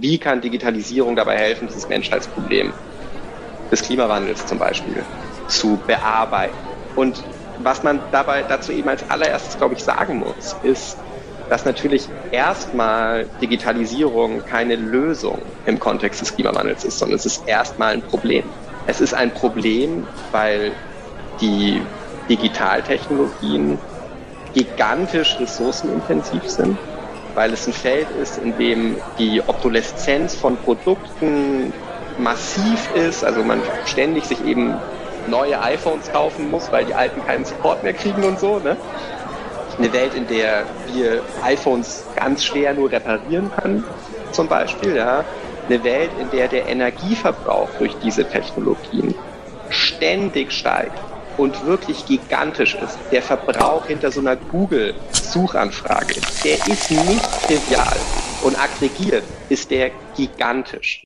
Wie kann Digitalisierung dabei helfen, dieses Menschheitsproblem des Klimawandels zum Beispiel zu bearbeiten? Und was man dabei dazu eben als allererstes, glaube ich, sagen muss, ist, dass natürlich erstmal Digitalisierung keine Lösung im Kontext des Klimawandels ist, sondern es ist erstmal ein Problem. Es ist ein Problem, weil die Digitaltechnologien gigantisch ressourcenintensiv sind, weil es ein Feld ist, in dem die Obsoleszenz von Produkten massiv ist, also man ständig sich eben neue iPhones kaufen muss, weil die alten keinen Support mehr kriegen und so. Ne? Eine Welt, in der wir iPhones ganz schwer nur reparieren können, zum Beispiel. Ja? Eine Welt, in der der Energieverbrauch durch diese Technologien ständig steigt und wirklich gigantisch ist. Der Verbrauch hinter so einer Google-Suchanfrage, der ist nicht trivial. Und aggregiert ist der gigantisch.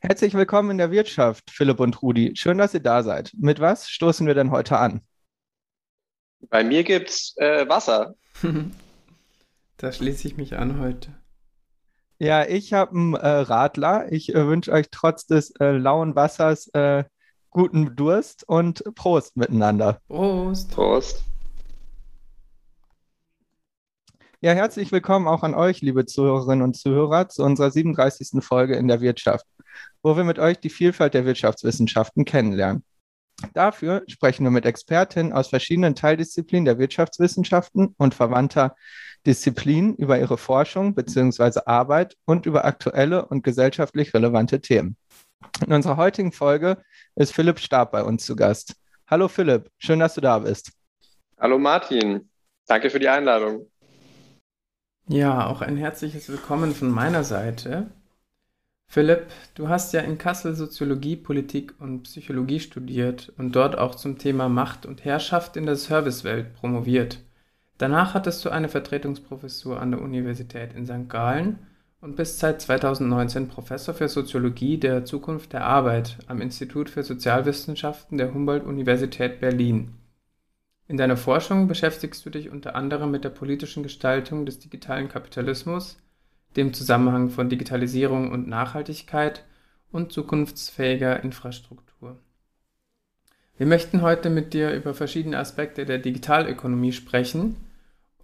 Herzlich willkommen in der Wirtschaft, Philipp und Rudi. Schön, dass ihr da seid. Mit was stoßen wir denn heute an? Bei mir gibt's äh, Wasser. da schließe ich mich an heute. Ja, ich habe einen äh, Radler. Ich äh, wünsche euch trotz des äh, lauen Wassers äh, guten Durst und Prost miteinander. Prost. Prost. Ja, herzlich willkommen auch an euch, liebe Zuhörerinnen und Zuhörer, zu unserer 37. Folge in der Wirtschaft, wo wir mit euch die Vielfalt der Wirtschaftswissenschaften kennenlernen. Dafür sprechen wir mit Expertinnen aus verschiedenen Teildisziplinen der Wirtschaftswissenschaften und verwandter Disziplinen über ihre Forschung bzw. Arbeit und über aktuelle und gesellschaftlich relevante Themen. In unserer heutigen Folge ist Philipp Stab bei uns zu Gast. Hallo Philipp, schön, dass du da bist. Hallo Martin, danke für die Einladung. Ja, auch ein herzliches Willkommen von meiner Seite. Philipp, du hast ja in Kassel Soziologie, Politik und Psychologie studiert und dort auch zum Thema Macht und Herrschaft in der Servicewelt promoviert. Danach hattest du eine Vertretungsprofessur an der Universität in St. Gallen und bist seit 2019 Professor für Soziologie der Zukunft der Arbeit am Institut für Sozialwissenschaften der Humboldt-Universität Berlin. In deiner Forschung beschäftigst du dich unter anderem mit der politischen Gestaltung des digitalen Kapitalismus, dem Zusammenhang von Digitalisierung und Nachhaltigkeit und zukunftsfähiger Infrastruktur. Wir möchten heute mit dir über verschiedene Aspekte der Digitalökonomie sprechen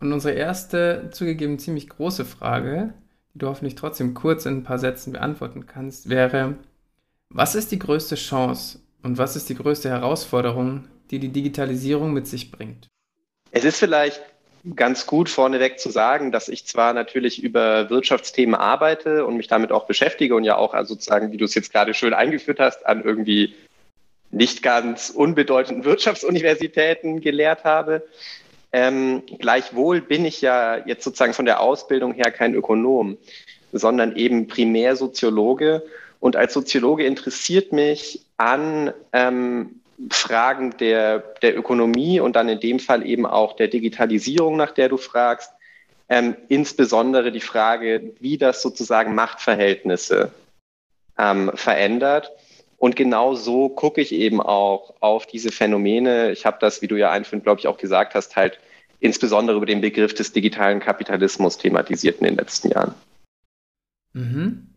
und unsere erste, zugegeben ziemlich große Frage, die du hoffentlich trotzdem kurz in ein paar Sätzen beantworten kannst, wäre, was ist die größte Chance und was ist die größte Herausforderung, die die Digitalisierung mit sich bringt? Es ist vielleicht ganz gut vorneweg zu sagen, dass ich zwar natürlich über Wirtschaftsthemen arbeite und mich damit auch beschäftige und ja auch also sozusagen, wie du es jetzt gerade schön eingeführt hast, an irgendwie nicht ganz unbedeutenden Wirtschaftsuniversitäten gelehrt habe. Ähm, gleichwohl bin ich ja jetzt sozusagen von der Ausbildung her kein Ökonom, sondern eben primär Soziologe. Und als Soziologe interessiert mich an ähm, Fragen der, der Ökonomie und dann in dem Fall eben auch der Digitalisierung, nach der du fragst, ähm, insbesondere die Frage, wie das sozusagen Machtverhältnisse ähm, verändert. Und genau so gucke ich eben auch auf diese Phänomene. Ich habe das, wie du ja einführend, glaube ich, auch gesagt hast, halt insbesondere über den Begriff des digitalen Kapitalismus thematisiert in den letzten Jahren. Mhm.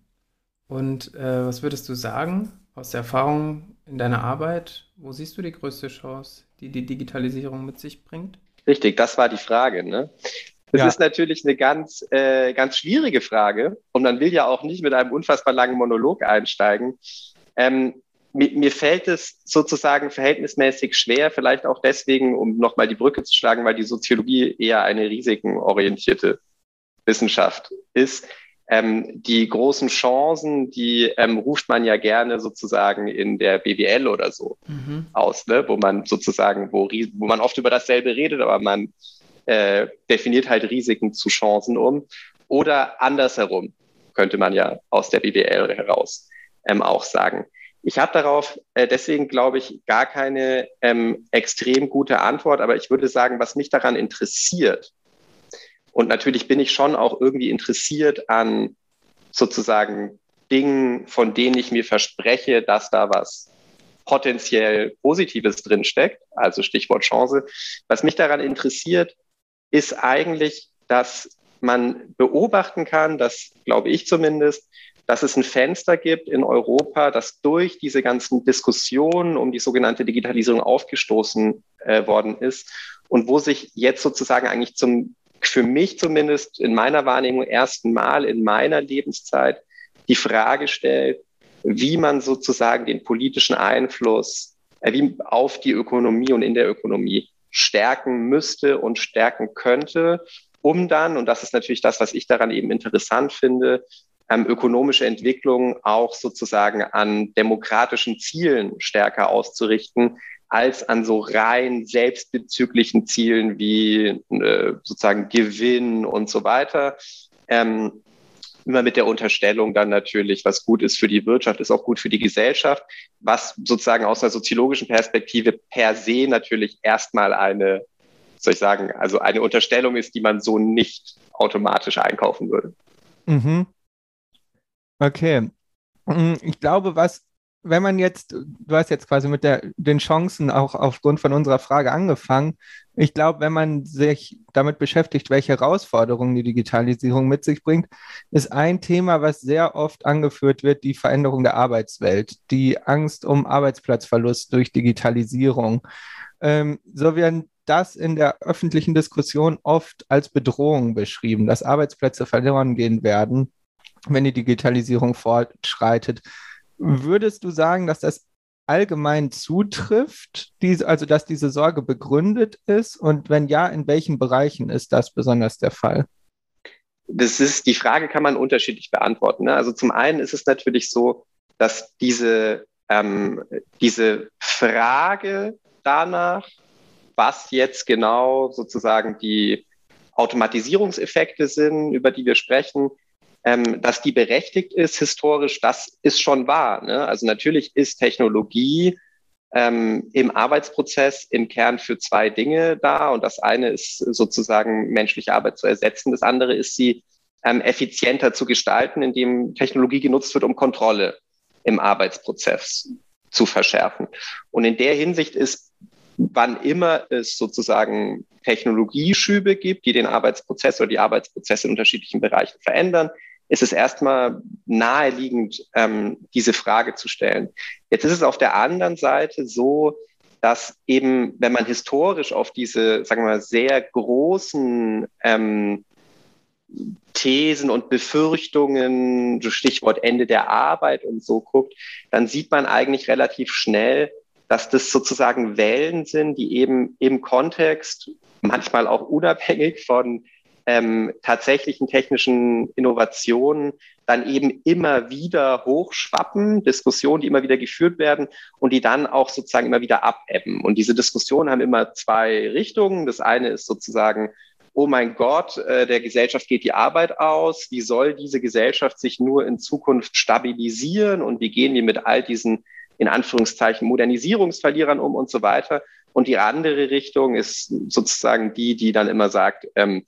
Und äh, was würdest du sagen aus der Erfahrung in deiner Arbeit? Wo siehst du die größte Chance, die die Digitalisierung mit sich bringt? Richtig, das war die Frage. Ne? Das ja. ist natürlich eine ganz, äh, ganz schwierige Frage und man will ja auch nicht mit einem unfassbar langen Monolog einsteigen. Ähm, mir, mir fällt es sozusagen verhältnismäßig schwer, vielleicht auch deswegen, um nochmal die Brücke zu schlagen, weil die Soziologie eher eine risikenorientierte Wissenschaft ist ähm, die großen Chancen, die ähm, ruft man ja gerne sozusagen in der BWL oder so mhm. aus, ne? wo man sozusagen, wo, wo man oft über dasselbe redet, aber man äh, definiert halt Risiken zu Chancen um. Oder andersherum könnte man ja aus der BWL heraus ähm, auch sagen. Ich habe darauf äh, deswegen, glaube ich, gar keine ähm, extrem gute Antwort, aber ich würde sagen, was mich daran interessiert, und natürlich bin ich schon auch irgendwie interessiert an sozusagen Dingen, von denen ich mir verspreche, dass da was potenziell Positives drinsteckt, also Stichwort Chance. Was mich daran interessiert, ist eigentlich, dass man beobachten kann, dass glaube ich zumindest, dass es ein Fenster gibt in Europa, das durch diese ganzen Diskussionen um die sogenannte Digitalisierung aufgestoßen äh, worden ist und wo sich jetzt sozusagen eigentlich zum, für mich zumindest in meiner Wahrnehmung ersten Mal in meiner Lebenszeit die Frage stellt, wie man sozusagen den politischen Einfluss äh, auf die Ökonomie und in der Ökonomie stärken müsste und stärken könnte, um dann, und das ist natürlich das, was ich daran eben interessant finde, ähm, ökonomische Entwicklung auch sozusagen an demokratischen Zielen stärker auszurichten, als an so rein selbstbezüglichen Zielen wie äh, sozusagen Gewinn und so weiter. Ähm, immer mit der Unterstellung dann natürlich, was gut ist für die Wirtschaft, ist auch gut für die Gesellschaft, was sozusagen aus einer soziologischen Perspektive per se natürlich erstmal eine, soll ich sagen, also eine Unterstellung ist, die man so nicht automatisch einkaufen würde. Mhm. Okay. Mm, ich glaube, was wenn man jetzt, du hast jetzt quasi mit der, den Chancen auch aufgrund von unserer Frage angefangen. Ich glaube, wenn man sich damit beschäftigt, welche Herausforderungen die Digitalisierung mit sich bringt, ist ein Thema, was sehr oft angeführt wird, die Veränderung der Arbeitswelt, die Angst um Arbeitsplatzverlust durch Digitalisierung. Ähm, so werden das in der öffentlichen Diskussion oft als Bedrohung beschrieben, dass Arbeitsplätze verloren gehen werden, wenn die Digitalisierung fortschreitet. Würdest du sagen, dass das allgemein zutrifft, also dass diese Sorge begründet ist? Und wenn ja, in welchen Bereichen ist das besonders der Fall? Das ist, die Frage kann man unterschiedlich beantworten. Ne? Also zum einen ist es natürlich so, dass diese, ähm, diese Frage danach, was jetzt genau sozusagen die Automatisierungseffekte sind, über die wir sprechen, ähm, dass die berechtigt ist historisch, das ist schon wahr. Ne? Also natürlich ist Technologie ähm, im Arbeitsprozess im Kern für zwei Dinge da. Und das eine ist sozusagen menschliche Arbeit zu ersetzen. Das andere ist sie ähm, effizienter zu gestalten, indem Technologie genutzt wird, um Kontrolle im Arbeitsprozess zu verschärfen. Und in der Hinsicht ist, wann immer es sozusagen Technologieschübe gibt, die den Arbeitsprozess oder die Arbeitsprozesse in unterschiedlichen Bereichen verändern, ist es erstmal naheliegend, ähm, diese Frage zu stellen. Jetzt ist es auf der anderen Seite so, dass eben, wenn man historisch auf diese, sagen wir mal, sehr großen ähm, Thesen und Befürchtungen, Stichwort Ende der Arbeit und so guckt, dann sieht man eigentlich relativ schnell, dass das sozusagen Wellen sind, die eben im Kontext, manchmal auch unabhängig von ähm, tatsächlichen technischen Innovationen dann eben immer wieder hochschwappen, Diskussionen, die immer wieder geführt werden und die dann auch sozusagen immer wieder abebben. Und diese Diskussionen haben immer zwei Richtungen. Das eine ist sozusagen, oh mein Gott, äh, der Gesellschaft geht die Arbeit aus. Wie soll diese Gesellschaft sich nur in Zukunft stabilisieren? Und wie gehen wir mit all diesen in Anführungszeichen Modernisierungsverlierern um und so weiter. Und die andere Richtung ist sozusagen die, die dann immer sagt, ähm,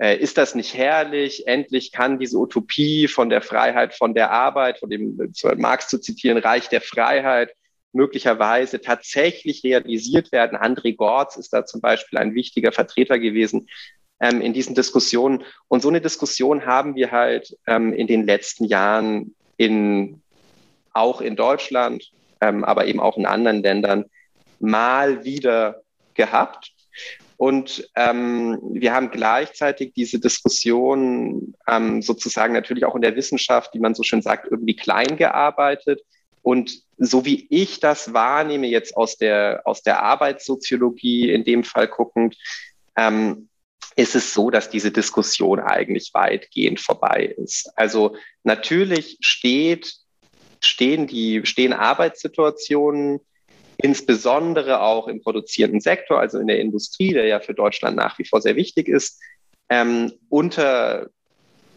äh, ist das nicht herrlich? Endlich kann diese Utopie von der Freiheit, von der Arbeit, von dem Marx zu zitieren, Reich der Freiheit, möglicherweise tatsächlich realisiert werden. André Gortz ist da zum Beispiel ein wichtiger Vertreter gewesen ähm, in diesen Diskussionen. Und so eine Diskussion haben wir halt ähm, in den letzten Jahren in, auch in Deutschland, ähm, aber eben auch in anderen Ländern mal wieder gehabt. Und ähm, wir haben gleichzeitig diese Diskussion ähm, sozusagen natürlich auch in der Wissenschaft, wie man so schön sagt, irgendwie klein gearbeitet. Und so wie ich das wahrnehme, jetzt aus der, aus der Arbeitssoziologie in dem Fall guckend, ähm, ist es so, dass diese Diskussion eigentlich weitgehend vorbei ist. Also natürlich steht, stehen die, stehen Arbeitssituationen insbesondere auch im produzierenden Sektor, also in der Industrie, der ja für Deutschland nach wie vor sehr wichtig ist, ähm, unter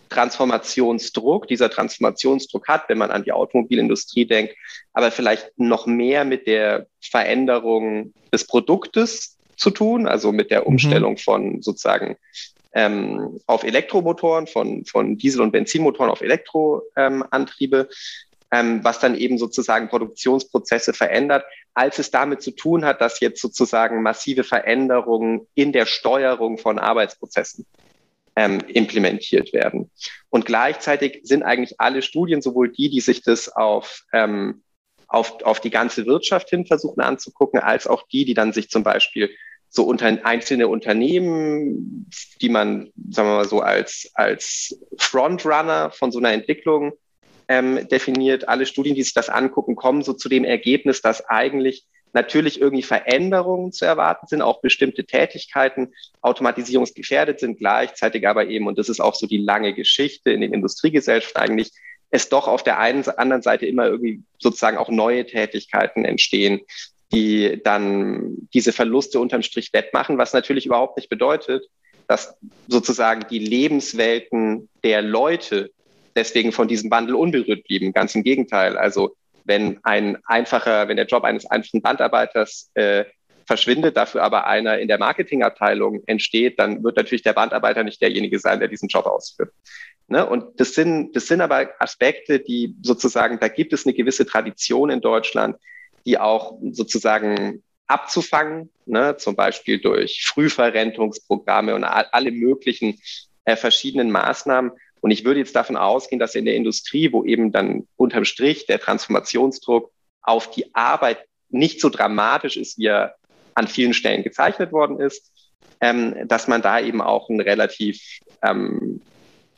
Transformationsdruck. Dieser Transformationsdruck hat, wenn man an die Automobilindustrie denkt, aber vielleicht noch mehr mit der Veränderung des Produktes zu tun, also mit der mhm. Umstellung von sozusagen ähm, auf Elektromotoren, von, von Diesel- und Benzinmotoren auf Elektroantriebe, ähm, was dann eben sozusagen Produktionsprozesse verändert, als es damit zu tun hat, dass jetzt sozusagen massive Veränderungen in der Steuerung von Arbeitsprozessen ähm, implementiert werden. Und gleichzeitig sind eigentlich alle Studien, sowohl die, die sich das auf, ähm, auf, auf die ganze Wirtschaft hin versuchen anzugucken, als auch die, die dann sich zum Beispiel so unter einzelne Unternehmen, die man, sagen wir mal so, als, als Frontrunner von so einer Entwicklung ähm, definiert. Alle Studien, die sich das angucken, kommen so zu dem Ergebnis, dass eigentlich natürlich irgendwie Veränderungen zu erwarten sind, auch bestimmte Tätigkeiten automatisierungsgefährdet sind, gleichzeitig aber eben, und das ist auch so die lange Geschichte in den Industriegesellschaften eigentlich, es doch auf der einen anderen Seite immer irgendwie sozusagen auch neue Tätigkeiten entstehen, die dann diese Verluste unterm Strich wettmachen, was natürlich überhaupt nicht bedeutet, dass sozusagen die Lebenswelten der Leute deswegen von diesem Wandel unberührt blieben. Ganz im Gegenteil. Also wenn ein einfacher, wenn der Job eines einfachen Bandarbeiters äh, verschwindet, dafür aber einer in der Marketingabteilung entsteht, dann wird natürlich der Bandarbeiter nicht derjenige sein, der diesen Job ausführt. Ne? Und das sind, das sind aber Aspekte, die sozusagen, da gibt es eine gewisse Tradition in Deutschland, die auch sozusagen abzufangen, ne? zum Beispiel durch Frühverrentungsprogramme und alle möglichen äh, verschiedenen Maßnahmen. Und ich würde jetzt davon ausgehen, dass in der Industrie, wo eben dann unterm Strich der Transformationsdruck auf die Arbeit nicht so dramatisch ist, wie er an vielen Stellen gezeichnet worden ist, ähm, dass man da eben auch einen relativ ähm,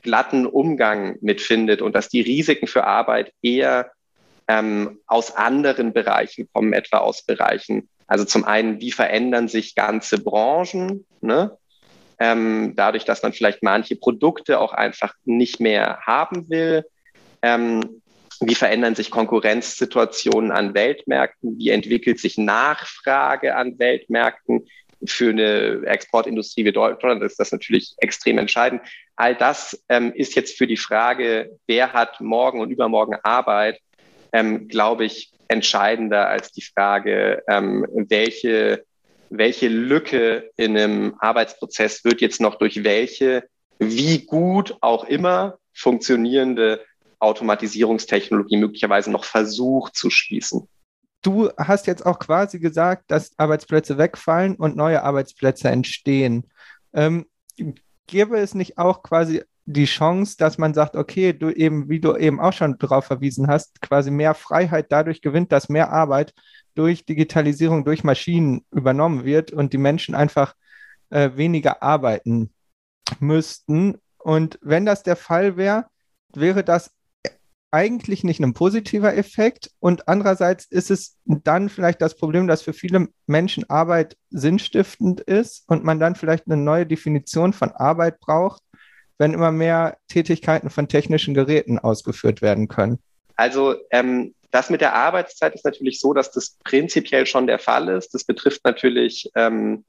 glatten Umgang mitfindet und dass die Risiken für Arbeit eher ähm, aus anderen Bereichen kommen, etwa aus Bereichen, also zum einen, wie verändern sich ganze Branchen, ne? Ähm, dadurch, dass man vielleicht manche Produkte auch einfach nicht mehr haben will. Ähm, wie verändern sich Konkurrenzsituationen an Weltmärkten? Wie entwickelt sich Nachfrage an Weltmärkten? Für eine Exportindustrie wie Deutschland ist das natürlich extrem entscheidend. All das ähm, ist jetzt für die Frage, wer hat morgen und übermorgen Arbeit, ähm, glaube ich, entscheidender als die Frage, ähm, welche welche Lücke in einem Arbeitsprozess wird jetzt noch durch welche, wie gut auch immer funktionierende Automatisierungstechnologie möglicherweise noch versucht zu schließen. Du hast jetzt auch quasi gesagt, dass Arbeitsplätze wegfallen und neue Arbeitsplätze entstehen. Ähm, gäbe es nicht auch quasi die Chance, dass man sagt, okay, du eben, wie du eben auch schon darauf verwiesen hast, quasi mehr Freiheit dadurch gewinnt, dass mehr Arbeit durch Digitalisierung, durch Maschinen übernommen wird und die Menschen einfach äh, weniger arbeiten müssten. Und wenn das der Fall wäre, wäre das eigentlich nicht ein positiver Effekt. Und andererseits ist es dann vielleicht das Problem, dass für viele Menschen Arbeit sinnstiftend ist und man dann vielleicht eine neue Definition von Arbeit braucht, wenn immer mehr Tätigkeiten von technischen Geräten ausgeführt werden können. Also ähm, das mit der Arbeitszeit ist natürlich so, dass das prinzipiell schon der Fall ist. Das betrifft natürlich ähm,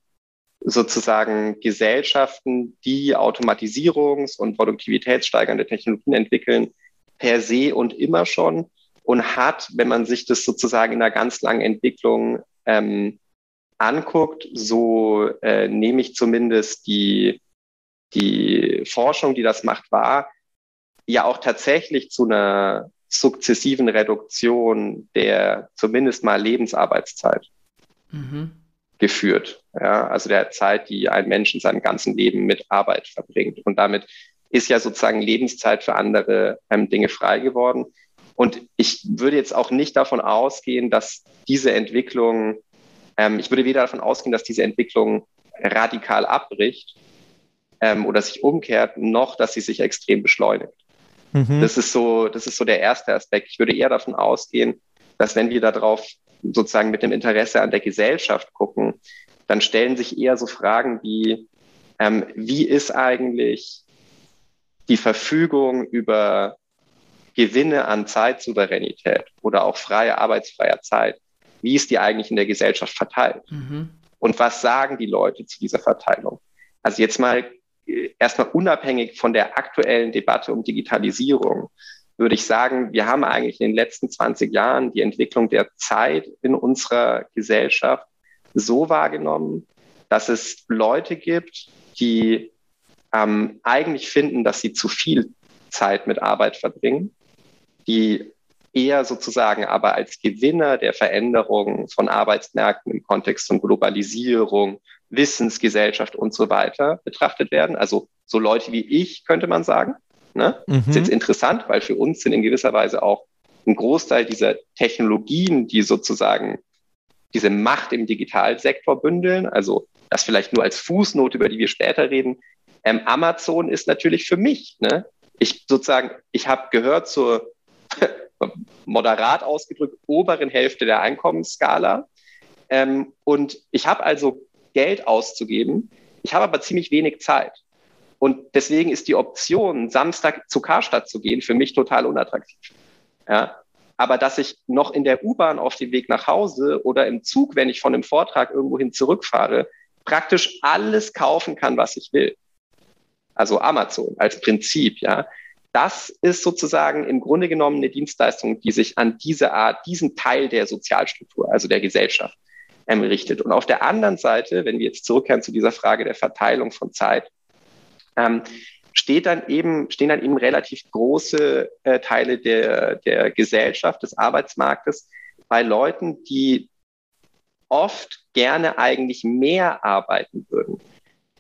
sozusagen Gesellschaften, die Automatisierungs- und produktivitätssteigernde Technologien entwickeln, per se und immer schon und hat, wenn man sich das sozusagen in einer ganz langen Entwicklung ähm, anguckt, so äh, nehme ich zumindest die, die Forschung, die das macht, wahr, ja auch tatsächlich zu einer sukzessiven Reduktion der zumindest mal Lebensarbeitszeit mhm. geführt. Ja, also der Zeit, die ein Mensch in seinem ganzen Leben mit Arbeit verbringt. Und damit ist ja sozusagen Lebenszeit für andere ähm, Dinge frei geworden. Und ich würde jetzt auch nicht davon ausgehen, dass diese Entwicklung, ähm, ich würde weder davon ausgehen, dass diese Entwicklung radikal abbricht ähm, oder sich umkehrt, noch dass sie sich extrem beschleunigt. Mhm. Das ist so, das ist so der erste Aspekt. Ich würde eher davon ausgehen, dass wenn wir darauf sozusagen mit dem Interesse an der Gesellschaft gucken, dann stellen sich eher so Fragen wie, ähm, wie ist eigentlich die Verfügung über Gewinne an Zeitsouveränität oder auch freie arbeitsfreier Zeit, wie ist die eigentlich in der Gesellschaft verteilt? Mhm. Und was sagen die Leute zu dieser Verteilung? Also jetzt mal erstmal unabhängig von der aktuellen Debatte um Digitalisierung, würde ich sagen, wir haben eigentlich in den letzten 20 Jahren die Entwicklung der Zeit in unserer Gesellschaft so wahrgenommen, dass es Leute gibt, die ähm, eigentlich finden, dass sie zu viel Zeit mit Arbeit verbringen, die eher sozusagen aber als Gewinner der Veränderung von Arbeitsmärkten im Kontext von Globalisierung, Wissensgesellschaft und so weiter betrachtet werden. Also so Leute wie ich, könnte man sagen. Ne? Mhm. Das ist jetzt interessant, weil für uns sind in gewisser Weise auch ein Großteil dieser Technologien, die sozusagen diese Macht im Digitalsektor bündeln, also das vielleicht nur als Fußnote, über die wir später reden. Ähm, Amazon ist natürlich für mich, ne? Ich sozusagen, ich habe gehört zur moderat ausgedrückt oberen Hälfte der Einkommensskala. Ähm, und ich habe also Geld auszugeben. Ich habe aber ziemlich wenig Zeit. Und deswegen ist die Option, Samstag zu Karstadt zu gehen, für mich total unattraktiv. Ja? Aber dass ich noch in der U-Bahn auf dem Weg nach Hause oder im Zug, wenn ich von einem Vortrag irgendwohin zurückfahre, praktisch alles kaufen kann, was ich will. Also Amazon als Prinzip, ja. Das ist sozusagen im Grunde genommen eine Dienstleistung, die sich an diese Art, diesen Teil der Sozialstruktur, also der Gesellschaft, ähm. Und auf der anderen Seite, wenn wir jetzt zurückkehren zu dieser Frage der Verteilung von Zeit, ähm, steht dann eben, stehen dann eben relativ große äh, Teile der, der Gesellschaft, des Arbeitsmarktes bei Leuten, die oft gerne eigentlich mehr arbeiten würden.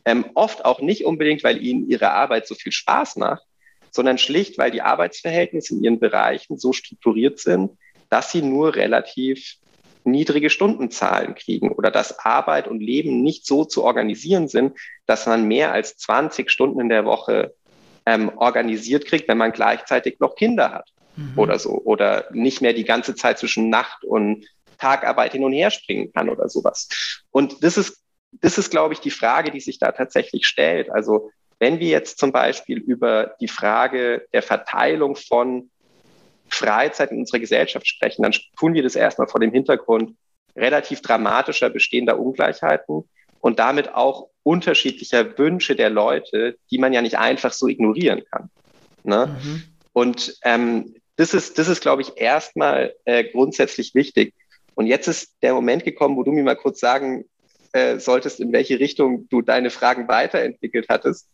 Ähm, oft auch nicht unbedingt, weil ihnen ihre Arbeit so viel Spaß macht, sondern schlicht, weil die Arbeitsverhältnisse in ihren Bereichen so strukturiert sind, dass sie nur relativ niedrige Stundenzahlen kriegen oder dass Arbeit und Leben nicht so zu organisieren sind, dass man mehr als 20 Stunden in der Woche ähm, organisiert kriegt, wenn man gleichzeitig noch Kinder hat mhm. oder so oder nicht mehr die ganze Zeit zwischen Nacht und Tagarbeit hin und her springen kann oder sowas. Und das ist, das ist, glaube ich, die Frage, die sich da tatsächlich stellt. Also wenn wir jetzt zum Beispiel über die Frage der Verteilung von Freizeit in unserer Gesellschaft sprechen, dann tun wir das erstmal vor dem Hintergrund relativ dramatischer bestehender Ungleichheiten und damit auch unterschiedlicher Wünsche der Leute, die man ja nicht einfach so ignorieren kann. Ne? Mhm. Und ähm, das ist, das ist, glaube ich, erstmal äh, grundsätzlich wichtig. Und jetzt ist der Moment gekommen, wo du mir mal kurz sagen äh, solltest, in welche Richtung du deine Fragen weiterentwickelt hattest.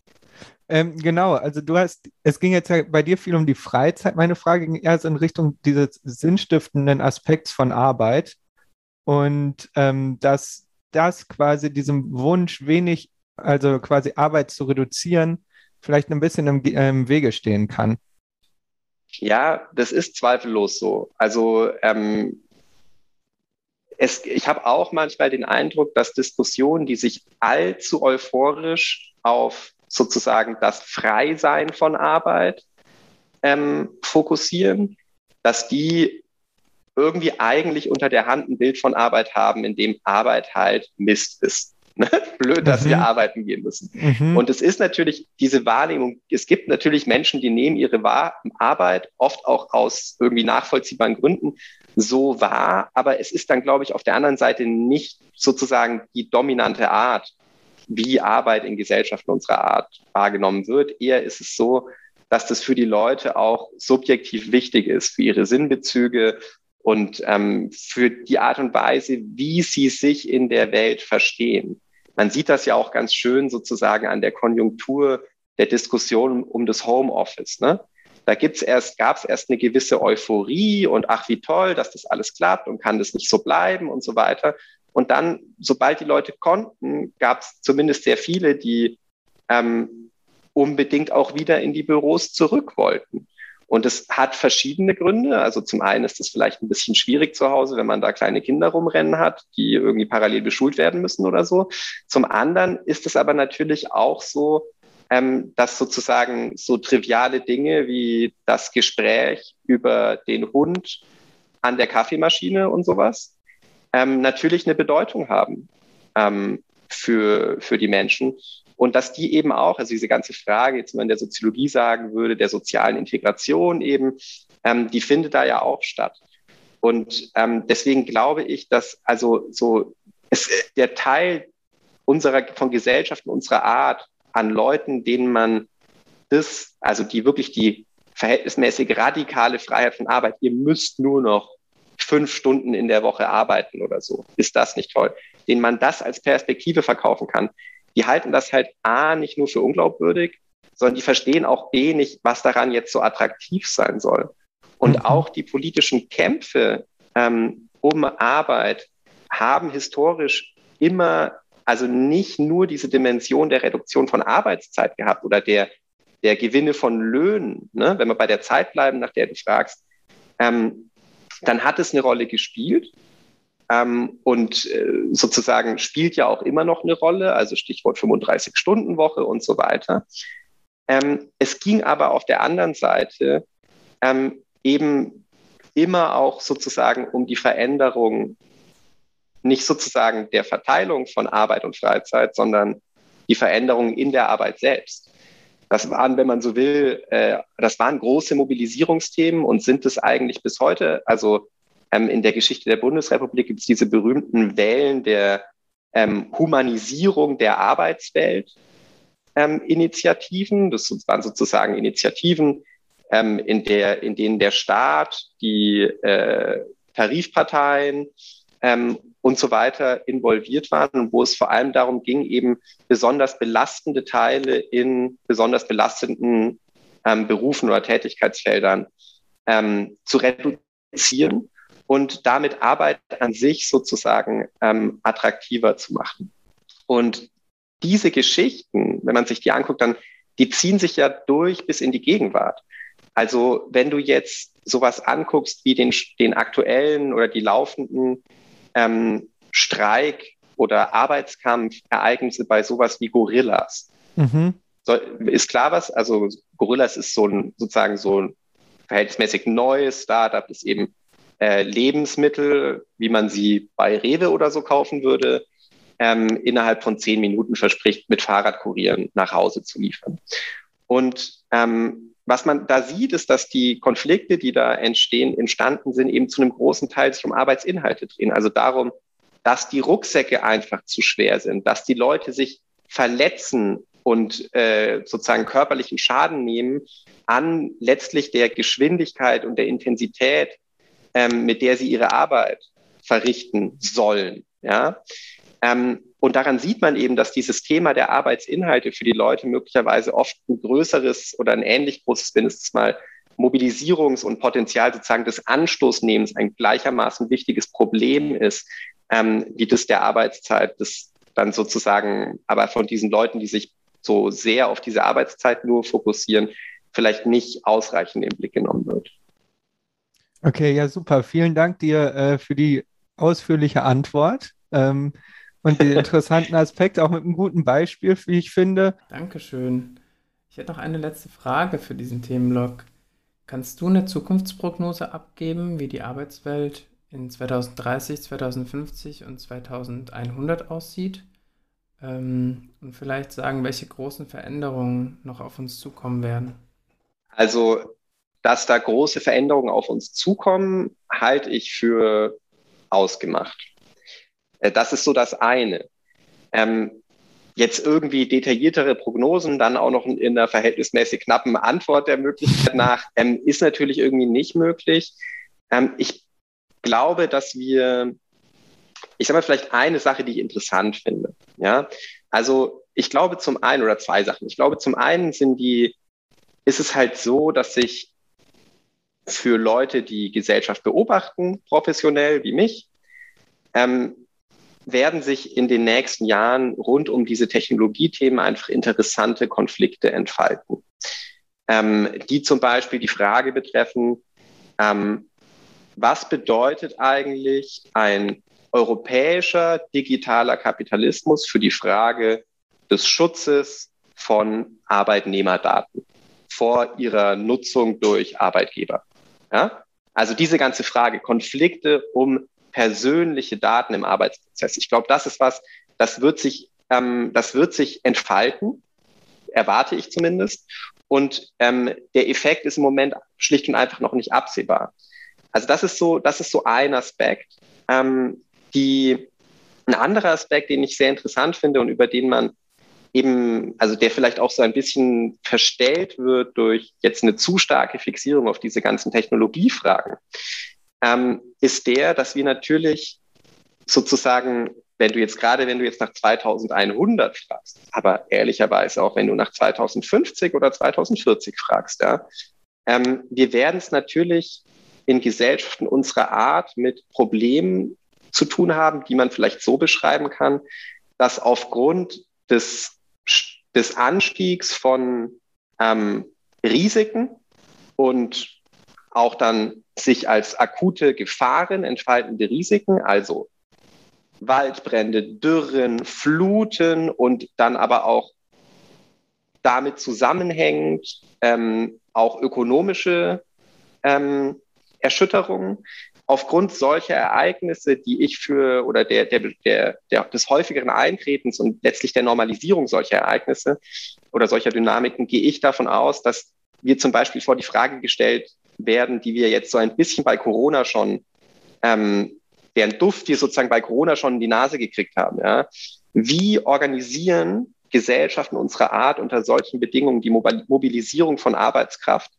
Ähm, genau, also du hast, es ging jetzt ja bei dir viel um die Freizeit. Meine Frage ging eher so in Richtung dieses sinnstiftenden Aspekts von Arbeit und ähm, dass das quasi diesem Wunsch, wenig, also quasi Arbeit zu reduzieren, vielleicht ein bisschen im, im Wege stehen kann. Ja, das ist zweifellos so. Also ähm, es, ich habe auch manchmal den Eindruck, dass Diskussionen, die sich allzu euphorisch auf sozusagen das Freisein von Arbeit ähm, fokussieren, dass die irgendwie eigentlich unter der Hand ein Bild von Arbeit haben, in dem Arbeit halt Mist ist. Ne? Blöd, dass mhm. wir arbeiten gehen müssen. Mhm. Und es ist natürlich diese Wahrnehmung, es gibt natürlich Menschen, die nehmen ihre Arbeit oft auch aus irgendwie nachvollziehbaren Gründen so wahr, aber es ist dann, glaube ich, auf der anderen Seite nicht sozusagen die dominante Art, wie Arbeit in Gesellschaften unserer Art wahrgenommen wird. Eher ist es so, dass das für die Leute auch subjektiv wichtig ist, für ihre Sinnbezüge und ähm, für die Art und Weise, wie sie sich in der Welt verstehen. Man sieht das ja auch ganz schön sozusagen an der Konjunktur der Diskussion um das Homeoffice. Ne? Da gibt's erst, gab es erst eine gewisse Euphorie und ach, wie toll, dass das alles klappt und kann das nicht so bleiben und so weiter. Und dann, sobald die Leute konnten, gab es zumindest sehr viele, die ähm, unbedingt auch wieder in die Büros zurück wollten. Und es hat verschiedene Gründe. Also zum einen ist es vielleicht ein bisschen schwierig zu Hause, wenn man da kleine Kinder rumrennen hat, die irgendwie parallel beschult werden müssen oder so. Zum anderen ist es aber natürlich auch so, ähm, dass sozusagen so triviale Dinge wie das Gespräch über den Hund an der Kaffeemaschine und sowas ähm, natürlich eine Bedeutung haben ähm, für, für die Menschen. Und dass die eben auch, also diese ganze Frage, jetzt man in der Soziologie sagen würde, der sozialen Integration eben, ähm, die findet da ja auch statt. Und ähm, deswegen glaube ich, dass also so es, der Teil unserer von Gesellschaften unserer Art an Leuten, denen man das, also die wirklich die verhältnismäßig radikale Freiheit von Arbeit, ihr müsst nur noch fünf Stunden in der Woche arbeiten oder so. Ist das nicht toll? Den man das als Perspektive verkaufen kann. die halten das halt A nicht nur für unglaubwürdig, sondern die verstehen auch B nicht, was daran jetzt so attraktiv sein soll. Und mhm. auch die politischen Kämpfe ähm, um Arbeit haben historisch immer, also nicht nur diese Dimension der Reduktion von Arbeitszeit gehabt oder der, der Gewinne von Löhnen, ne? wenn wir bei der Zeit bleiben, nach der du fragst, ähm, dann hat es eine Rolle gespielt ähm, und äh, sozusagen spielt ja auch immer noch eine Rolle, also Stichwort 35-Stunden-Woche und so weiter. Ähm, es ging aber auf der anderen Seite ähm, eben immer auch sozusagen um die Veränderung nicht sozusagen der Verteilung von Arbeit und Freizeit, sondern die Veränderung in der Arbeit selbst. Das waren, wenn man so will, äh, das waren große Mobilisierungsthemen und sind es eigentlich bis heute. Also ähm, in der Geschichte der Bundesrepublik gibt es diese berühmten Wellen der ähm, Humanisierung der Arbeitswelt. Ähm, Initiativen. Das waren sozusagen Initiativen, ähm, in, der, in denen der Staat, die äh, Tarifparteien ähm, und so weiter involviert waren und wo es vor allem darum ging, eben besonders belastende Teile in besonders belastenden ähm, Berufen oder Tätigkeitsfeldern ähm, zu reduzieren und damit Arbeit an sich sozusagen ähm, attraktiver zu machen. Und diese Geschichten, wenn man sich die anguckt, dann die ziehen sich ja durch bis in die Gegenwart. Also wenn du jetzt sowas anguckst wie den, den aktuellen oder die laufenden ähm, Streik oder Arbeitskampfereignisse bei sowas wie Gorillas. Mhm. So, ist klar was? Also Gorillas ist so ein sozusagen so ein verhältnismäßig neues Startup, das eben äh, Lebensmittel, wie man sie bei Rewe oder so kaufen würde, ähm, innerhalb von zehn Minuten verspricht, mit Fahrradkurieren nach Hause zu liefern. Und ähm, was man da sieht, ist, dass die Konflikte, die da entstehen, entstanden sind, eben zu einem großen Teil sich um Arbeitsinhalte drehen. Also darum, dass die Rucksäcke einfach zu schwer sind, dass die Leute sich verletzen und äh, sozusagen körperlichen Schaden nehmen an letztlich der Geschwindigkeit und der Intensität, ähm, mit der sie ihre Arbeit verrichten sollen. Ja? Ähm, und daran sieht man eben, dass dieses Thema der Arbeitsinhalte für die Leute möglicherweise oft ein größeres oder ein ähnlich großes, mindestens mal Mobilisierungs- und Potenzial sozusagen des Anstoßnehmens ein gleichermaßen wichtiges Problem ist, ähm, wie das der Arbeitszeit, das dann sozusagen aber von diesen Leuten, die sich so sehr auf diese Arbeitszeit nur fokussieren, vielleicht nicht ausreichend im Blick genommen wird. Okay, ja, super. Vielen Dank dir äh, für die ausführliche Antwort. Ähm, und die interessanten Aspekte, auch mit einem guten Beispiel, wie ich finde. Dankeschön. Ich hätte noch eine letzte Frage für diesen Themenblock. Kannst du eine Zukunftsprognose abgeben, wie die Arbeitswelt in 2030, 2050 und 2100 aussieht? Ähm, und vielleicht sagen, welche großen Veränderungen noch auf uns zukommen werden? Also, dass da große Veränderungen auf uns zukommen, halte ich für ausgemacht. Äh, das ist so das eine. Ähm, jetzt irgendwie detailliertere Prognosen, dann auch noch in einer verhältnismäßig knappen Antwort der Möglichkeit nach, ähm, ist natürlich irgendwie nicht möglich. Ähm, ich glaube, dass wir, ich sage mal vielleicht eine Sache, die ich interessant finde. Ja, also ich glaube zum einen oder zwei Sachen. Ich glaube zum einen sind die, ist es halt so, dass sich für Leute, die Gesellschaft beobachten, professionell wie mich, ähm, werden sich in den nächsten Jahren rund um diese Technologiethemen einfach interessante Konflikte entfalten, ähm, die zum Beispiel die Frage betreffen, ähm, was bedeutet eigentlich ein europäischer digitaler Kapitalismus für die Frage des Schutzes von Arbeitnehmerdaten vor ihrer Nutzung durch Arbeitgeber. Ja? Also diese ganze Frage, Konflikte um persönliche Daten im Arbeitsprozess. Ich glaube, das ist was, das wird sich, ähm, das wird sich entfalten, erwarte ich zumindest. Und ähm, der Effekt ist im Moment schlicht und einfach noch nicht absehbar. Also das ist so, das ist so ein Aspekt. Ähm, die, ein anderer Aspekt, den ich sehr interessant finde und über den man eben, also der vielleicht auch so ein bisschen verstellt wird durch jetzt eine zu starke Fixierung auf diese ganzen Technologiefragen, ähm, ist der, dass wir natürlich sozusagen wenn du jetzt gerade, wenn du jetzt nach 2100 fragst, aber ehrlicherweise auch wenn du nach 2050 oder 2040 fragst, ja, ähm, wir werden es natürlich in Gesellschaften unserer Art mit Problemen zu tun haben, die man vielleicht so beschreiben kann, dass aufgrund des, des Anstiegs von ähm, Risiken und auch dann sich als akute Gefahren entfaltende Risiken, also Waldbrände, Dürren, Fluten und dann aber auch damit zusammenhängend ähm, auch ökonomische ähm, Erschütterungen. Aufgrund solcher Ereignisse, die ich für oder der, der, der, der, des häufigeren Eintretens und letztlich der Normalisierung solcher Ereignisse oder solcher Dynamiken, gehe ich davon aus, dass wir zum Beispiel vor die Frage gestellt werden, die wir jetzt so ein bisschen bei Corona schon ähm, deren Duft wir sozusagen bei Corona schon in die Nase gekriegt haben. Ja. Wie organisieren Gesellschaften unserer Art unter solchen Bedingungen die Mobilisierung von Arbeitskraft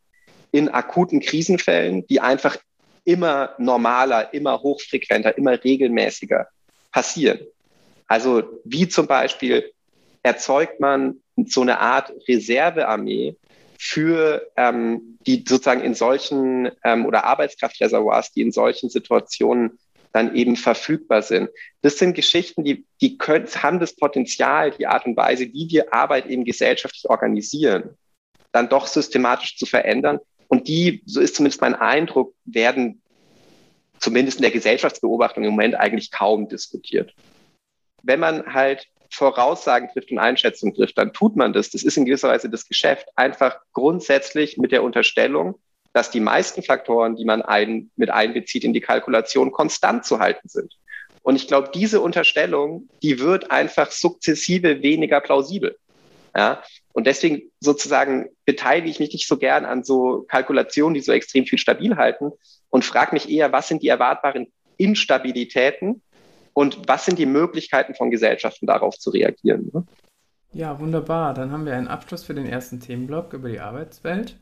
in akuten Krisenfällen, die einfach immer normaler, immer hochfrequenter, immer regelmäßiger passieren? Also wie zum Beispiel erzeugt man so eine Art Reservearmee für ähm, die sozusagen in solchen ähm, oder Arbeitskraftreservoirs, die in solchen Situationen dann eben verfügbar sind. Das sind Geschichten, die, die können, haben das Potenzial, die Art und Weise, wie wir Arbeit eben gesellschaftlich organisieren, dann doch systematisch zu verändern. Und die, so ist zumindest mein Eindruck, werden zumindest in der Gesellschaftsbeobachtung im Moment eigentlich kaum diskutiert. Wenn man halt Voraussagen trifft und Einschätzungen trifft, dann tut man das. Das ist in gewisser Weise das Geschäft. Einfach grundsätzlich mit der Unterstellung, dass die meisten Faktoren, die man ein, mit einbezieht in die Kalkulation, konstant zu halten sind. Und ich glaube, diese Unterstellung, die wird einfach sukzessive weniger plausibel. Ja? Und deswegen sozusagen beteilige ich mich nicht so gern an so Kalkulationen, die so extrem viel stabil halten und frage mich eher, was sind die erwartbaren Instabilitäten und was sind die Möglichkeiten von Gesellschaften darauf zu reagieren. Ne? Ja, wunderbar. Dann haben wir einen Abschluss für den ersten Themenblock über die Arbeitswelt.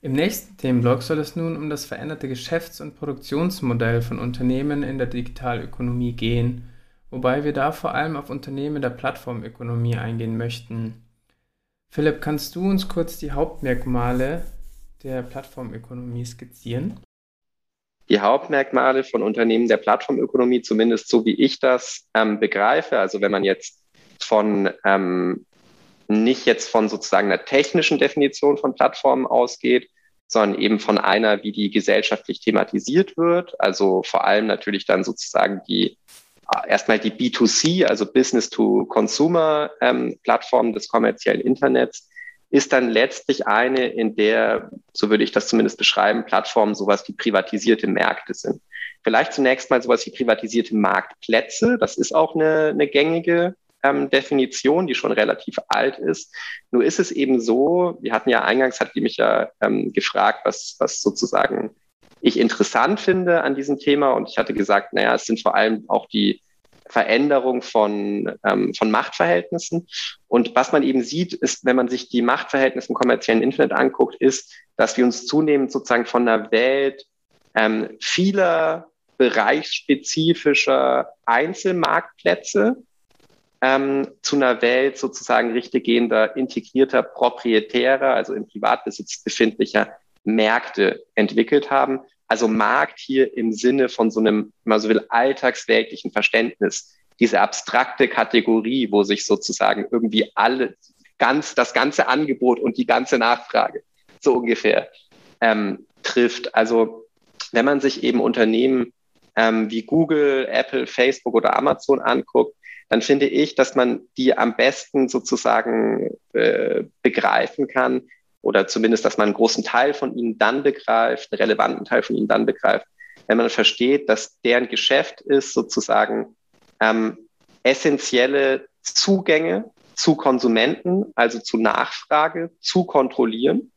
Im nächsten Themenblock soll es nun um das veränderte Geschäfts- und Produktionsmodell von Unternehmen in der Digitalökonomie gehen, wobei wir da vor allem auf Unternehmen der Plattformökonomie eingehen möchten. Philipp, kannst du uns kurz die Hauptmerkmale der Plattformökonomie skizzieren? Die Hauptmerkmale von Unternehmen der Plattformökonomie, zumindest so wie ich das ähm, begreife, also wenn man jetzt von ähm, nicht jetzt von sozusagen einer technischen Definition von Plattformen ausgeht, sondern eben von einer, wie die gesellschaftlich thematisiert wird. Also vor allem natürlich dann sozusagen die erstmal die B2C, also Business-to-Consumer-Plattform ähm, des kommerziellen Internets, ist dann letztlich eine, in der, so würde ich das zumindest beschreiben, Plattformen sowas wie privatisierte Märkte sind. Vielleicht zunächst mal sowas wie privatisierte Marktplätze. Das ist auch eine, eine gängige ähm, Definition, die schon relativ alt ist. Nur ist es eben so, wir hatten ja eingangs, hat die mich ja ähm, gefragt, was, was sozusagen ich interessant finde an diesem Thema. Und ich hatte gesagt, naja, es sind vor allem auch die Veränderung von, ähm, von Machtverhältnissen. Und was man eben sieht, ist, wenn man sich die Machtverhältnisse im kommerziellen Internet anguckt, ist, dass wir uns zunehmend sozusagen von einer Welt ähm, vieler bereichsspezifischer Einzelmarktplätze ähm, zu einer Welt sozusagen richtiggehender, integrierter, proprietärer, also im Privatbesitz befindlicher Märkte entwickelt haben. Also Markt hier im Sinne von so einem, wenn man so will, alltagsweltlichen Verständnis. Diese abstrakte Kategorie, wo sich sozusagen irgendwie alle, ganz, das ganze Angebot und die ganze Nachfrage so ungefähr ähm, trifft. Also wenn man sich eben Unternehmen ähm, wie Google, Apple, Facebook oder Amazon anguckt, dann finde ich, dass man die am besten sozusagen äh, begreifen kann oder zumindest, dass man einen großen Teil von ihnen dann begreift, einen relevanten Teil von ihnen dann begreift, wenn man versteht, dass deren Geschäft ist, sozusagen ähm, essentielle Zugänge zu Konsumenten, also zu Nachfrage, zu kontrollieren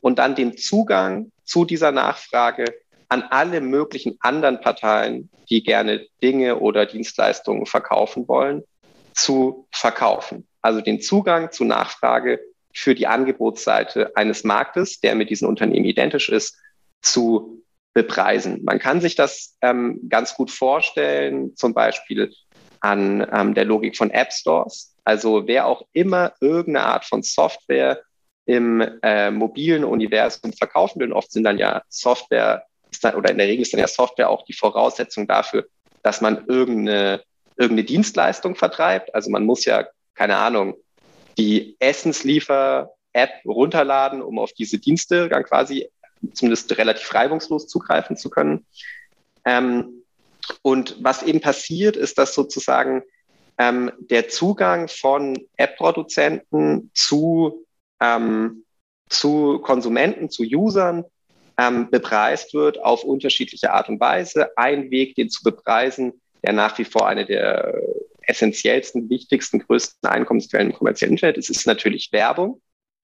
und dann den Zugang zu dieser Nachfrage an alle möglichen anderen Parteien, die gerne Dinge oder Dienstleistungen verkaufen wollen, zu verkaufen. Also den Zugang zu Nachfrage für die Angebotsseite eines Marktes, der mit diesen Unternehmen identisch ist, zu bepreisen. Man kann sich das ähm, ganz gut vorstellen, zum Beispiel an ähm, der Logik von App Stores. Also wer auch immer irgendeine Art von Software im äh, mobilen Universum verkaufen will, oft sind dann ja Software, dann, oder in der Regel ist dann ja Software auch die Voraussetzung dafür, dass man irgendeine, irgendeine Dienstleistung vertreibt. Also man muss ja, keine Ahnung, die Essensliefer-App runterladen, um auf diese Dienste dann quasi zumindest relativ reibungslos zugreifen zu können. Ähm, und was eben passiert, ist, dass sozusagen ähm, der Zugang von App-Produzenten zu, ähm, zu Konsumenten, zu Usern ähm, bepreist wird auf unterschiedliche Art und Weise. Ein Weg, den zu bepreisen, der nach wie vor eine der essentiellsten, wichtigsten, größten Einkommensquellen im kommerziellen Internet ist, ist natürlich Werbung.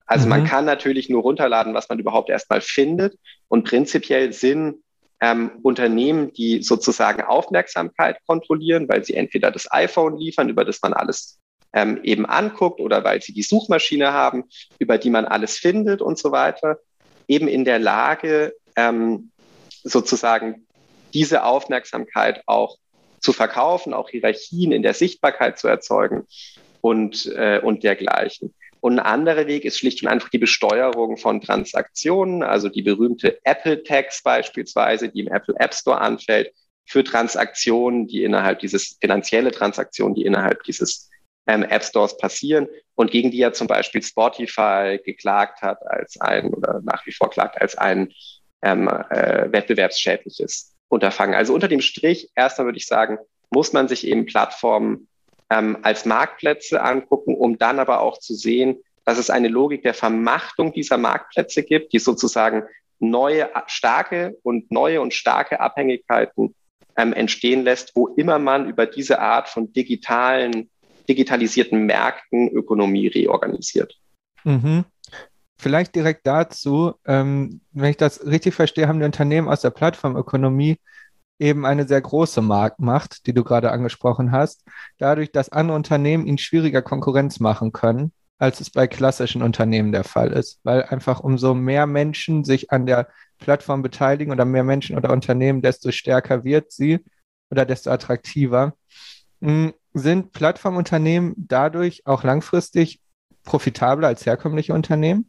Also mhm. man kann natürlich nur runterladen, was man überhaupt erstmal findet. Und prinzipiell sind ähm, Unternehmen, die sozusagen Aufmerksamkeit kontrollieren, weil sie entweder das iPhone liefern, über das man alles ähm, eben anguckt, oder weil sie die Suchmaschine haben, über die man alles findet und so weiter, eben in der Lage, ähm, sozusagen diese Aufmerksamkeit auch zu verkaufen, auch Hierarchien in der Sichtbarkeit zu erzeugen und, äh, und dergleichen. Und ein anderer Weg ist schlicht und einfach die Besteuerung von Transaktionen, also die berühmte Apple Tax beispielsweise, die im Apple App Store anfällt, für Transaktionen, die innerhalb dieses, finanzielle Transaktionen, die innerhalb dieses ähm, App Stores passieren und gegen die ja zum Beispiel Spotify geklagt hat als ein oder nach wie vor klagt als ein ähm, äh, wettbewerbsschädliches Unterfangen. Also unter dem Strich, erstmal würde ich sagen, muss man sich eben Plattformen ähm, als Marktplätze angucken, um dann aber auch zu sehen, dass es eine Logik der Vermachtung dieser Marktplätze gibt, die sozusagen neue, starke und neue und starke Abhängigkeiten ähm, entstehen lässt, wo immer man über diese Art von digitalen, digitalisierten Märkten Ökonomie reorganisiert. Mhm. Vielleicht direkt dazu, ähm, wenn ich das richtig verstehe, haben die Unternehmen aus der Plattformökonomie eben eine sehr große Marktmacht, die du gerade angesprochen hast, dadurch, dass andere Unternehmen ihnen schwieriger Konkurrenz machen können, als es bei klassischen Unternehmen der Fall ist, weil einfach umso mehr Menschen sich an der Plattform beteiligen oder mehr Menschen oder Unternehmen, desto stärker wird sie oder desto attraktiver. Hm, sind Plattformunternehmen dadurch auch langfristig profitabler als herkömmliche Unternehmen?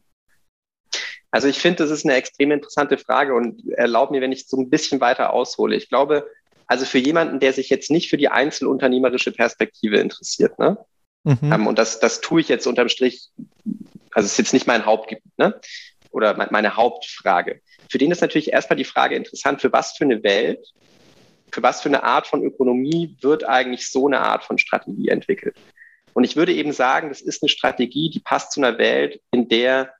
Also ich finde, das ist eine extrem interessante Frage und erlaub mir, wenn ich so ein bisschen weiter aushole. Ich glaube, also für jemanden, der sich jetzt nicht für die einzelunternehmerische Perspektive interessiert, ne? Mhm. Um, ähm, und das, das tue ich jetzt unterm Strich, also es ist jetzt nicht mein Hauptgebiet, ne? Oder meine Hauptfrage. Für den ist natürlich erstmal die Frage interessant, für was für eine Welt, für was für eine Art von Ökonomie wird eigentlich so eine Art von Strategie entwickelt? Und ich würde eben sagen, das ist eine Strategie, die passt zu einer Welt, in der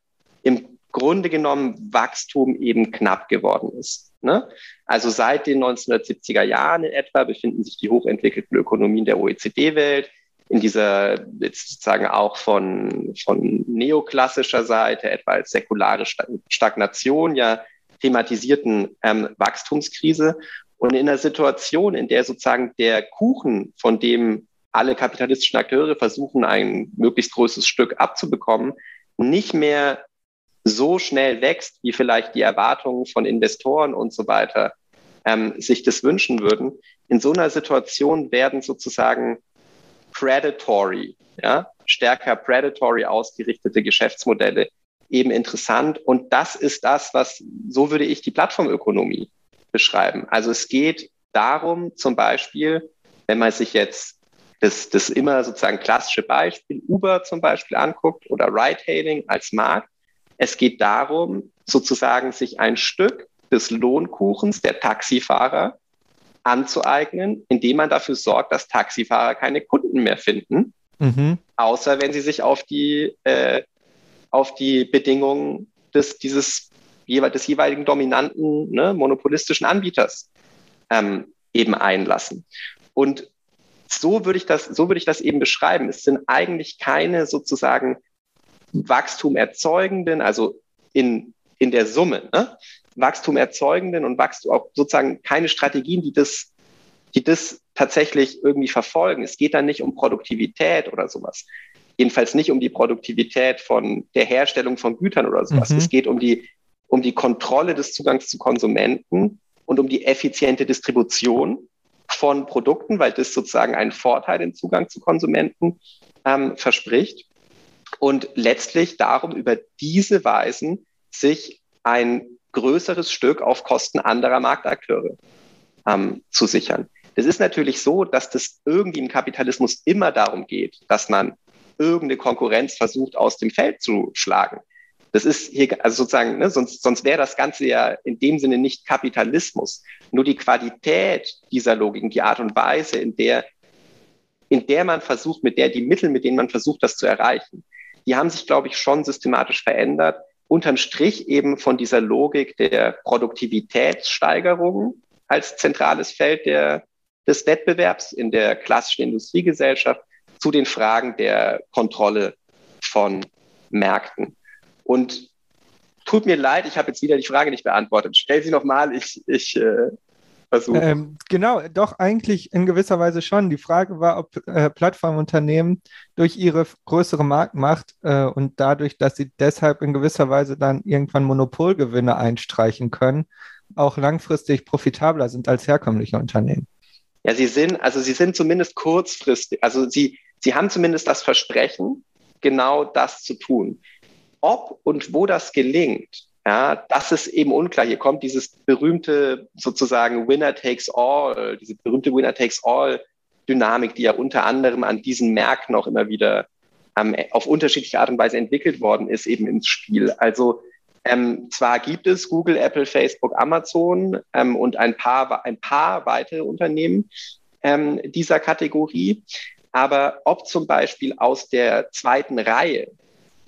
im Grunde genommen Wachstum eben knapp geworden ist. Ne? Also seit den 1970er Jahren in etwa befinden sich die hochentwickelten Ökonomien der OECD-Welt in dieser jetzt sozusagen auch von, von neoklassischer Seite, etwa als säkulare Stagnation, ja thematisierten ähm, Wachstumskrise. Und in einer Situation, in der sozusagen der Kuchen, von dem alle kapitalistischen Akteure versuchen, ein möglichst großes Stück abzubekommen, nicht mehr so schnell wächst, wie vielleicht die Erwartungen von Investoren und so weiter ähm, sich das wünschen würden. In so einer Situation werden sozusagen predatory, ja, stärker predatory ausgerichtete Geschäftsmodelle eben interessant. Und das ist das, was, so würde ich die Plattformökonomie beschreiben. Also es geht darum, zum Beispiel, wenn man sich jetzt das, das immer sozusagen klassische Beispiel Uber zum Beispiel anguckt oder Ride-Hailing als Markt, es geht darum, sozusagen sich ein Stück des Lohnkuchens der Taxifahrer anzueignen, indem man dafür sorgt, dass Taxifahrer keine Kunden mehr finden, mhm. außer wenn sie sich auf die, äh, auf die Bedingungen des, dieses, des jeweiligen dominanten ne, monopolistischen Anbieters ähm, eben einlassen. Und so würde ich das, so würde ich das eben beschreiben. Es sind eigentlich keine sozusagen Wachstum erzeugenden, also in, in der Summe, ne? Wachstum erzeugenden und Wachstum auch sozusagen keine Strategien, die das, die das tatsächlich irgendwie verfolgen. Es geht dann nicht um Produktivität oder sowas. Jedenfalls nicht um die Produktivität von der Herstellung von Gütern oder sowas. Mhm. Es geht um die, um die Kontrolle des Zugangs zu Konsumenten und um die effiziente Distribution von Produkten, weil das sozusagen einen Vorteil im Zugang zu Konsumenten ähm, verspricht. Und letztlich darum, über diese Weisen sich ein größeres Stück auf Kosten anderer Marktakteure ähm, zu sichern. Das ist natürlich so, dass das irgendwie im Kapitalismus immer darum geht, dass man irgendeine Konkurrenz versucht, aus dem Feld zu schlagen. Das ist hier, also sozusagen, ne, sonst, sonst wäre das Ganze ja in dem Sinne nicht Kapitalismus. Nur die Qualität dieser Logiken, die Art und Weise, in der, in der man versucht, mit der, die Mittel, mit denen man versucht, das zu erreichen, die haben sich, glaube ich, schon systematisch verändert. Unterm Strich eben von dieser Logik der Produktivitätssteigerung als zentrales Feld der, des Wettbewerbs in der klassischen Industriegesellschaft zu den Fragen der Kontrolle von Märkten. Und tut mir leid, ich habe jetzt wieder die Frage nicht beantwortet. Stell sie nochmal, ich, ich äh, versuche. Ähm, genau, doch eigentlich in gewisser Weise schon. Die Frage war, ob äh, Plattformunternehmen durch ihre größere Marktmacht äh, und dadurch, dass sie deshalb in gewisser Weise dann irgendwann Monopolgewinne einstreichen können, auch langfristig profitabler sind als herkömmliche Unternehmen. Ja, sie sind, also sie sind zumindest kurzfristig, also sie, sie haben zumindest das Versprechen, genau das zu tun. Ob und wo das gelingt, ja, das ist eben unklar. Hier kommt dieses berühmte sozusagen Winner takes all, diese berühmte Winner takes all Dynamik, die ja unter anderem an diesen Märkten auch immer wieder ähm, auf unterschiedliche Art und Weise entwickelt worden ist, eben ins Spiel. Also ähm, zwar gibt es Google, Apple, Facebook, Amazon ähm, und ein paar, ein paar weitere Unternehmen ähm, dieser Kategorie, aber ob zum Beispiel aus der zweiten Reihe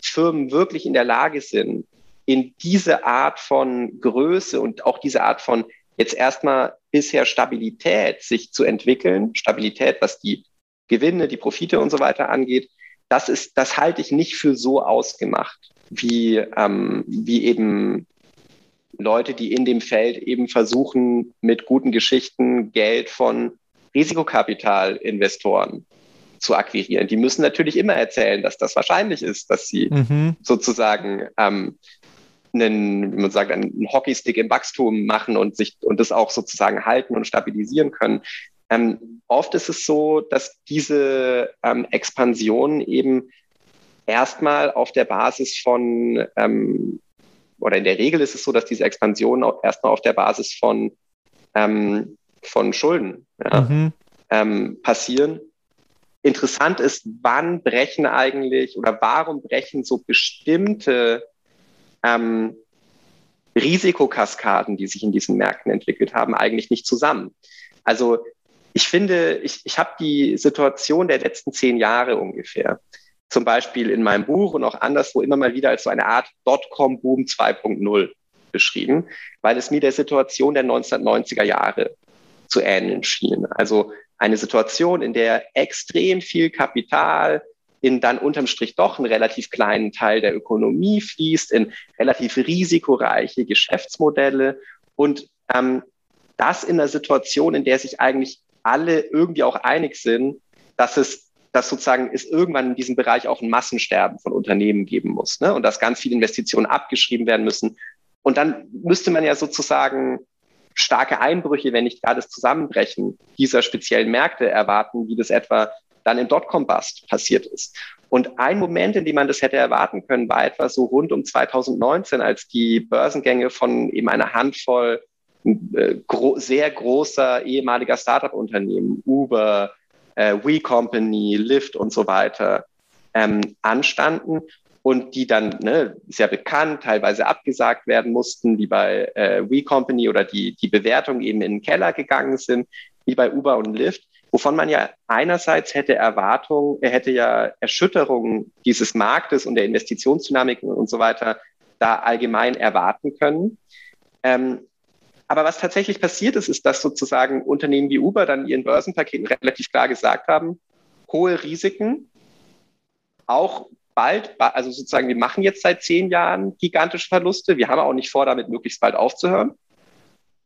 Firmen wirklich in der Lage sind, in diese Art von Größe und auch diese Art von jetzt erstmal bisher Stabilität sich zu entwickeln, Stabilität, was die Gewinne, die Profite und so weiter angeht, das ist, das halte ich nicht für so ausgemacht, wie, ähm, wie eben Leute, die in dem Feld eben versuchen, mit guten Geschichten Geld von Risikokapitalinvestoren zu akquirieren. Die müssen natürlich immer erzählen, dass das wahrscheinlich ist, dass sie mhm. sozusagen ähm, einen, wie man sagt, einen Hockeystick im Wachstum machen und sich und das auch sozusagen halten und stabilisieren können. Ähm, oft ist es so, dass diese ähm, Expansion eben erstmal auf der Basis von ähm, oder in der Regel ist es so, dass diese Expansionen auch erstmal auf der Basis von ähm, von Schulden ja, mhm. ähm, passieren Interessant ist, wann brechen eigentlich oder warum brechen so bestimmte ähm, Risikokaskaden, die sich in diesen Märkten entwickelt haben, eigentlich nicht zusammen. Also ich finde, ich, ich habe die Situation der letzten zehn Jahre ungefähr, zum Beispiel in meinem Buch und auch anderswo immer mal wieder als so eine Art Dotcom-Boom 2.0 beschrieben, weil es mir der Situation der 1990er Jahre zu ähneln schien. Also eine Situation, in der extrem viel Kapital in dann unterm Strich doch einen relativ kleinen Teil der Ökonomie fließt, in relativ risikoreiche Geschäftsmodelle und ähm, das in einer Situation, in der sich eigentlich alle irgendwie auch einig sind, dass es dass sozusagen es irgendwann in diesem Bereich auch ein Massensterben von Unternehmen geben muss ne? und dass ganz viele Investitionen abgeschrieben werden müssen. Und dann müsste man ja sozusagen starke Einbrüche, wenn nicht gar das Zusammenbrechen dieser speziellen Märkte erwarten, wie das etwa dann im Dotcom-Bust passiert ist. Und ein Moment, in dem man das hätte erwarten können, war etwa so rund um 2019, als die Börsengänge von eben einer Handvoll äh, gro sehr großer ehemaliger Startup-Unternehmen, Uber, äh, We Company, Lyft und so weiter, ähm, anstanden und die dann ne, sehr bekannt, teilweise abgesagt werden mussten, wie bei äh, We Company oder die, die Bewertung eben in den Keller gegangen sind, wie bei Uber und Lyft, wovon man ja einerseits hätte Erwartungen, er hätte ja Erschütterungen dieses Marktes und der Investitionsdynamiken und so weiter da allgemein erwarten können. Ähm, aber was tatsächlich passiert ist, ist, dass sozusagen Unternehmen wie Uber dann ihren Börsenpaketen relativ klar gesagt haben, hohe Risiken, auch bald, also sozusagen, wir machen jetzt seit zehn Jahren gigantische Verluste. Wir haben auch nicht vor, damit möglichst bald aufzuhören.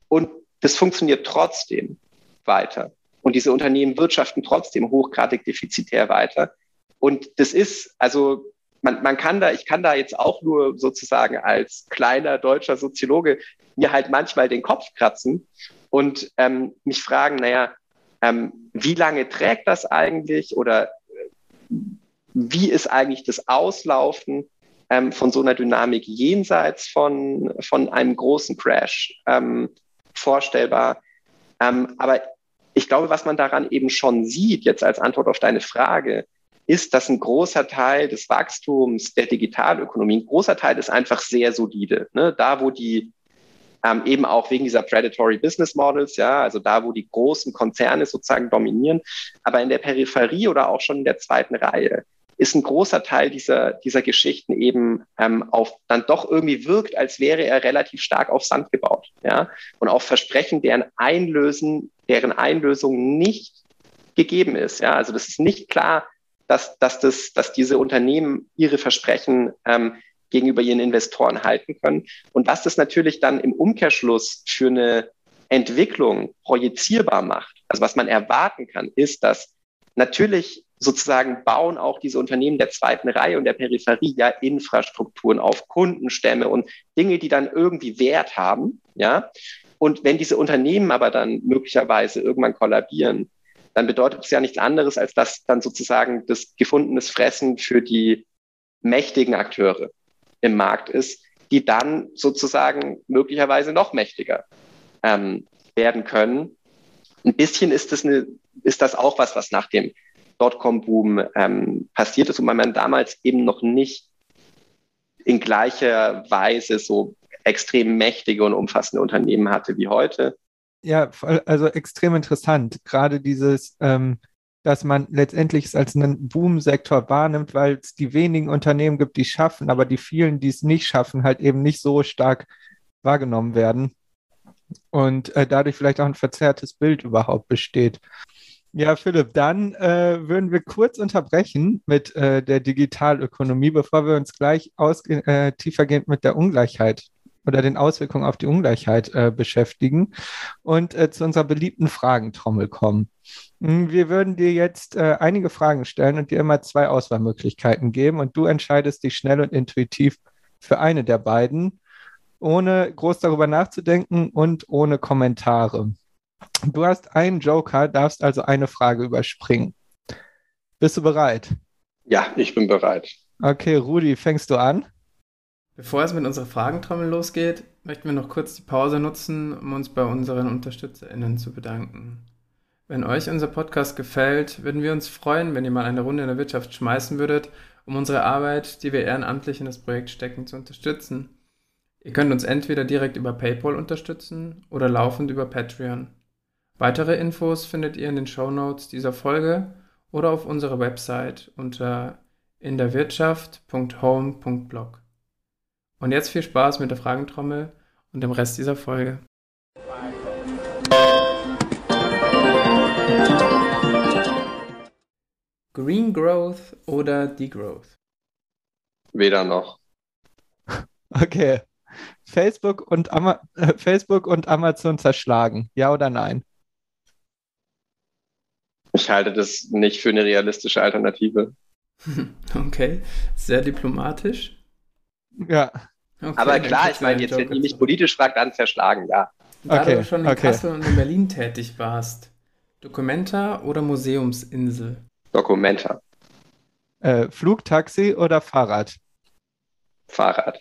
Und das funktioniert trotzdem weiter. Und diese Unternehmen wirtschaften trotzdem hochgradig defizitär weiter. Und das ist, also man, man kann da, ich kann da jetzt auch nur sozusagen als kleiner deutscher Soziologe mir halt manchmal den Kopf kratzen und ähm, mich fragen, naja, ähm, wie lange trägt das eigentlich oder wie ist eigentlich das Auslaufen ähm, von so einer Dynamik jenseits von, von einem großen Crash ähm, vorstellbar. Ähm, aber ich glaube, was man daran eben schon sieht, jetzt als Antwort auf deine Frage, ist, dass ein großer Teil des Wachstums der Digitalökonomie, ein großer Teil ist einfach sehr solide. Ne? Da, wo die ähm, eben auch wegen dieser Predatory Business Models, ja, also da, wo die großen Konzerne sozusagen dominieren, aber in der Peripherie oder auch schon in der zweiten Reihe ist ein großer Teil dieser, dieser Geschichten eben ähm, auf dann doch irgendwie wirkt, als wäre er relativ stark auf Sand gebaut, ja, und auf Versprechen, deren Einlösen, deren Einlösung nicht gegeben ist, ja, also das ist nicht klar, dass, dass, das, dass diese Unternehmen ihre Versprechen ähm, gegenüber ihren Investoren halten können. Und was das natürlich dann im Umkehrschluss für eine Entwicklung projizierbar macht, also was man erwarten kann, ist, dass natürlich sozusagen bauen auch diese Unternehmen der zweiten Reihe und der Peripherie ja Infrastrukturen auf Kundenstämme und Dinge, die dann irgendwie Wert haben, ja. Und wenn diese Unternehmen aber dann möglicherweise irgendwann kollabieren, dann bedeutet es ja nichts anderes, als dass dann sozusagen das gefundenes Fressen für die mächtigen Akteure im Markt ist, die dann sozusagen möglicherweise noch mächtiger ähm, werden können. Ein bisschen ist das, eine, ist das auch was, was nach dem Dotcom-Boom ähm, passiert ist und man damals eben noch nicht in gleicher Weise so extrem mächtige und umfassende Unternehmen hatte wie heute. Ja, also extrem interessant. Gerade dieses, ähm, dass man letztendlich es als einen Boom-Sektor wahrnimmt, weil es die wenigen Unternehmen gibt, die es schaffen, aber die vielen, die es nicht schaffen, halt eben nicht so stark wahrgenommen werden und äh, dadurch vielleicht auch ein verzerrtes Bild überhaupt besteht. Ja, Philipp, dann äh, würden wir kurz unterbrechen mit äh, der Digitalökonomie, bevor wir uns gleich äh, tiefergehend mit der Ungleichheit oder den Auswirkungen auf die Ungleichheit äh, beschäftigen und äh, zu unserer beliebten Fragentrommel kommen. Hm, wir würden dir jetzt äh, einige Fragen stellen und dir immer zwei Auswahlmöglichkeiten geben und du entscheidest dich schnell und intuitiv für eine der beiden, ohne groß darüber nachzudenken und ohne Kommentare. Du hast einen Joker, darfst also eine Frage überspringen. Bist du bereit? Ja, ich bin bereit. Okay, Rudi, fängst du an? Bevor es mit unserer Fragentrommel losgeht, möchten wir noch kurz die Pause nutzen, um uns bei unseren UnterstützerInnen zu bedanken. Wenn euch unser Podcast gefällt, würden wir uns freuen, wenn ihr mal eine Runde in der Wirtschaft schmeißen würdet, um unsere Arbeit, die wir ehrenamtlich in das Projekt stecken, zu unterstützen. Ihr könnt uns entweder direkt über PayPal unterstützen oder laufend über Patreon. Weitere Infos findet ihr in den Show Notes dieser Folge oder auf unserer Website unter inderwirtschaft.home.blog. Und jetzt viel Spaß mit der Fragentrommel und dem Rest dieser Folge. Green Growth oder Degrowth? Weder noch. Okay. Facebook und, Ama Facebook und Amazon zerschlagen. Ja oder nein? Ich halte das nicht für eine realistische Alternative. Okay, sehr diplomatisch. Ja. Okay, Aber klar, ich meine, jetzt, wenn ihr mich politisch fragt, dann zerschlagen, ja. Da okay, du schon in okay. Kassel und in Berlin tätig warst, Dokumenta oder Museumsinsel? Dokumenta. Äh, Flugtaxi oder Fahrrad? Fahrrad.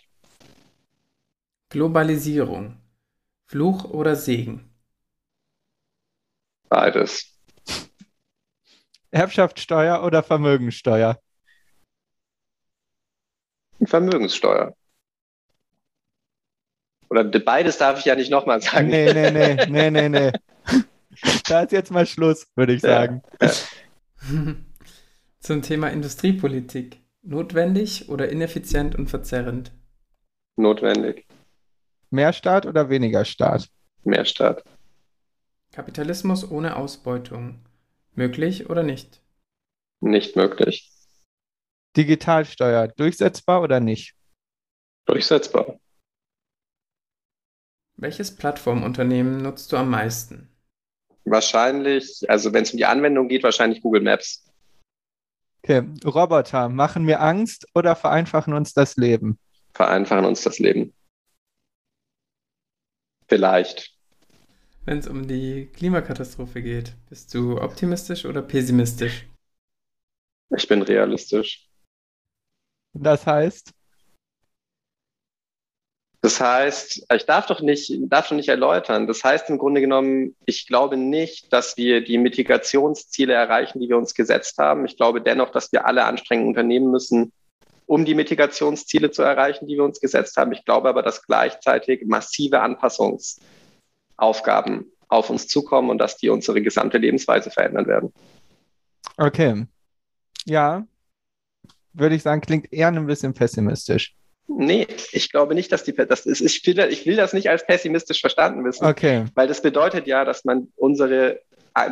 Globalisierung. Fluch oder Segen? Beides. Erbschaftssteuer oder Vermögensteuer? Vermögenssteuer. Oder beides darf ich ja nicht nochmal sagen. Nee, nee, nee, nee, nee, nee. Da ist jetzt mal Schluss, würde ich sagen. Ja. Zum Thema Industriepolitik. Notwendig oder ineffizient und verzerrend? Notwendig. Mehr Staat oder weniger Staat? Mehr Staat. Kapitalismus ohne Ausbeutung. Möglich oder nicht? Nicht möglich. Digitalsteuer durchsetzbar oder nicht? Durchsetzbar. Welches Plattformunternehmen nutzt du am meisten? Wahrscheinlich, also wenn es um die Anwendung geht, wahrscheinlich Google Maps. Okay, Roboter machen mir Angst oder vereinfachen uns das Leben? Vereinfachen uns das Leben. Vielleicht. Wenn es um die Klimakatastrophe geht? Bist du optimistisch oder pessimistisch? Ich bin realistisch. Das heißt? Das heißt, ich darf doch nicht, darf doch nicht erläutern. Das heißt im Grunde genommen, ich glaube nicht, dass wir die Mitigationsziele erreichen, die wir uns gesetzt haben. Ich glaube dennoch, dass wir alle Anstrengungen unternehmen müssen, um die Mitigationsziele zu erreichen, die wir uns gesetzt haben. Ich glaube aber, dass gleichzeitig massive Anpassungsaufgaben auf uns zukommen und dass die unsere gesamte Lebensweise verändern werden. Okay. Ja, würde ich sagen, klingt eher ein bisschen pessimistisch. Nee, ich glaube nicht, dass die, das ist, ich will, ich will das nicht als pessimistisch verstanden wissen. Okay. Weil das bedeutet ja, dass man unsere,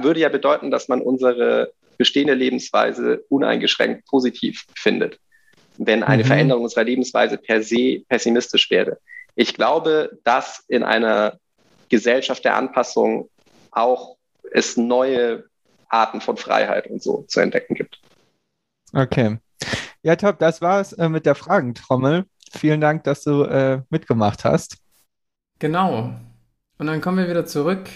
würde ja bedeuten, dass man unsere bestehende Lebensweise uneingeschränkt positiv findet, wenn eine mhm. Veränderung unserer Lebensweise per se pessimistisch wäre. Ich glaube, dass in einer Gesellschaft der Anpassung auch es neue Arten von Freiheit und so zu entdecken gibt. Okay. Ja, top, das war's äh, mit der Fragentrommel. Vielen Dank, dass du äh, mitgemacht hast. Genau. Und dann kommen wir wieder zurück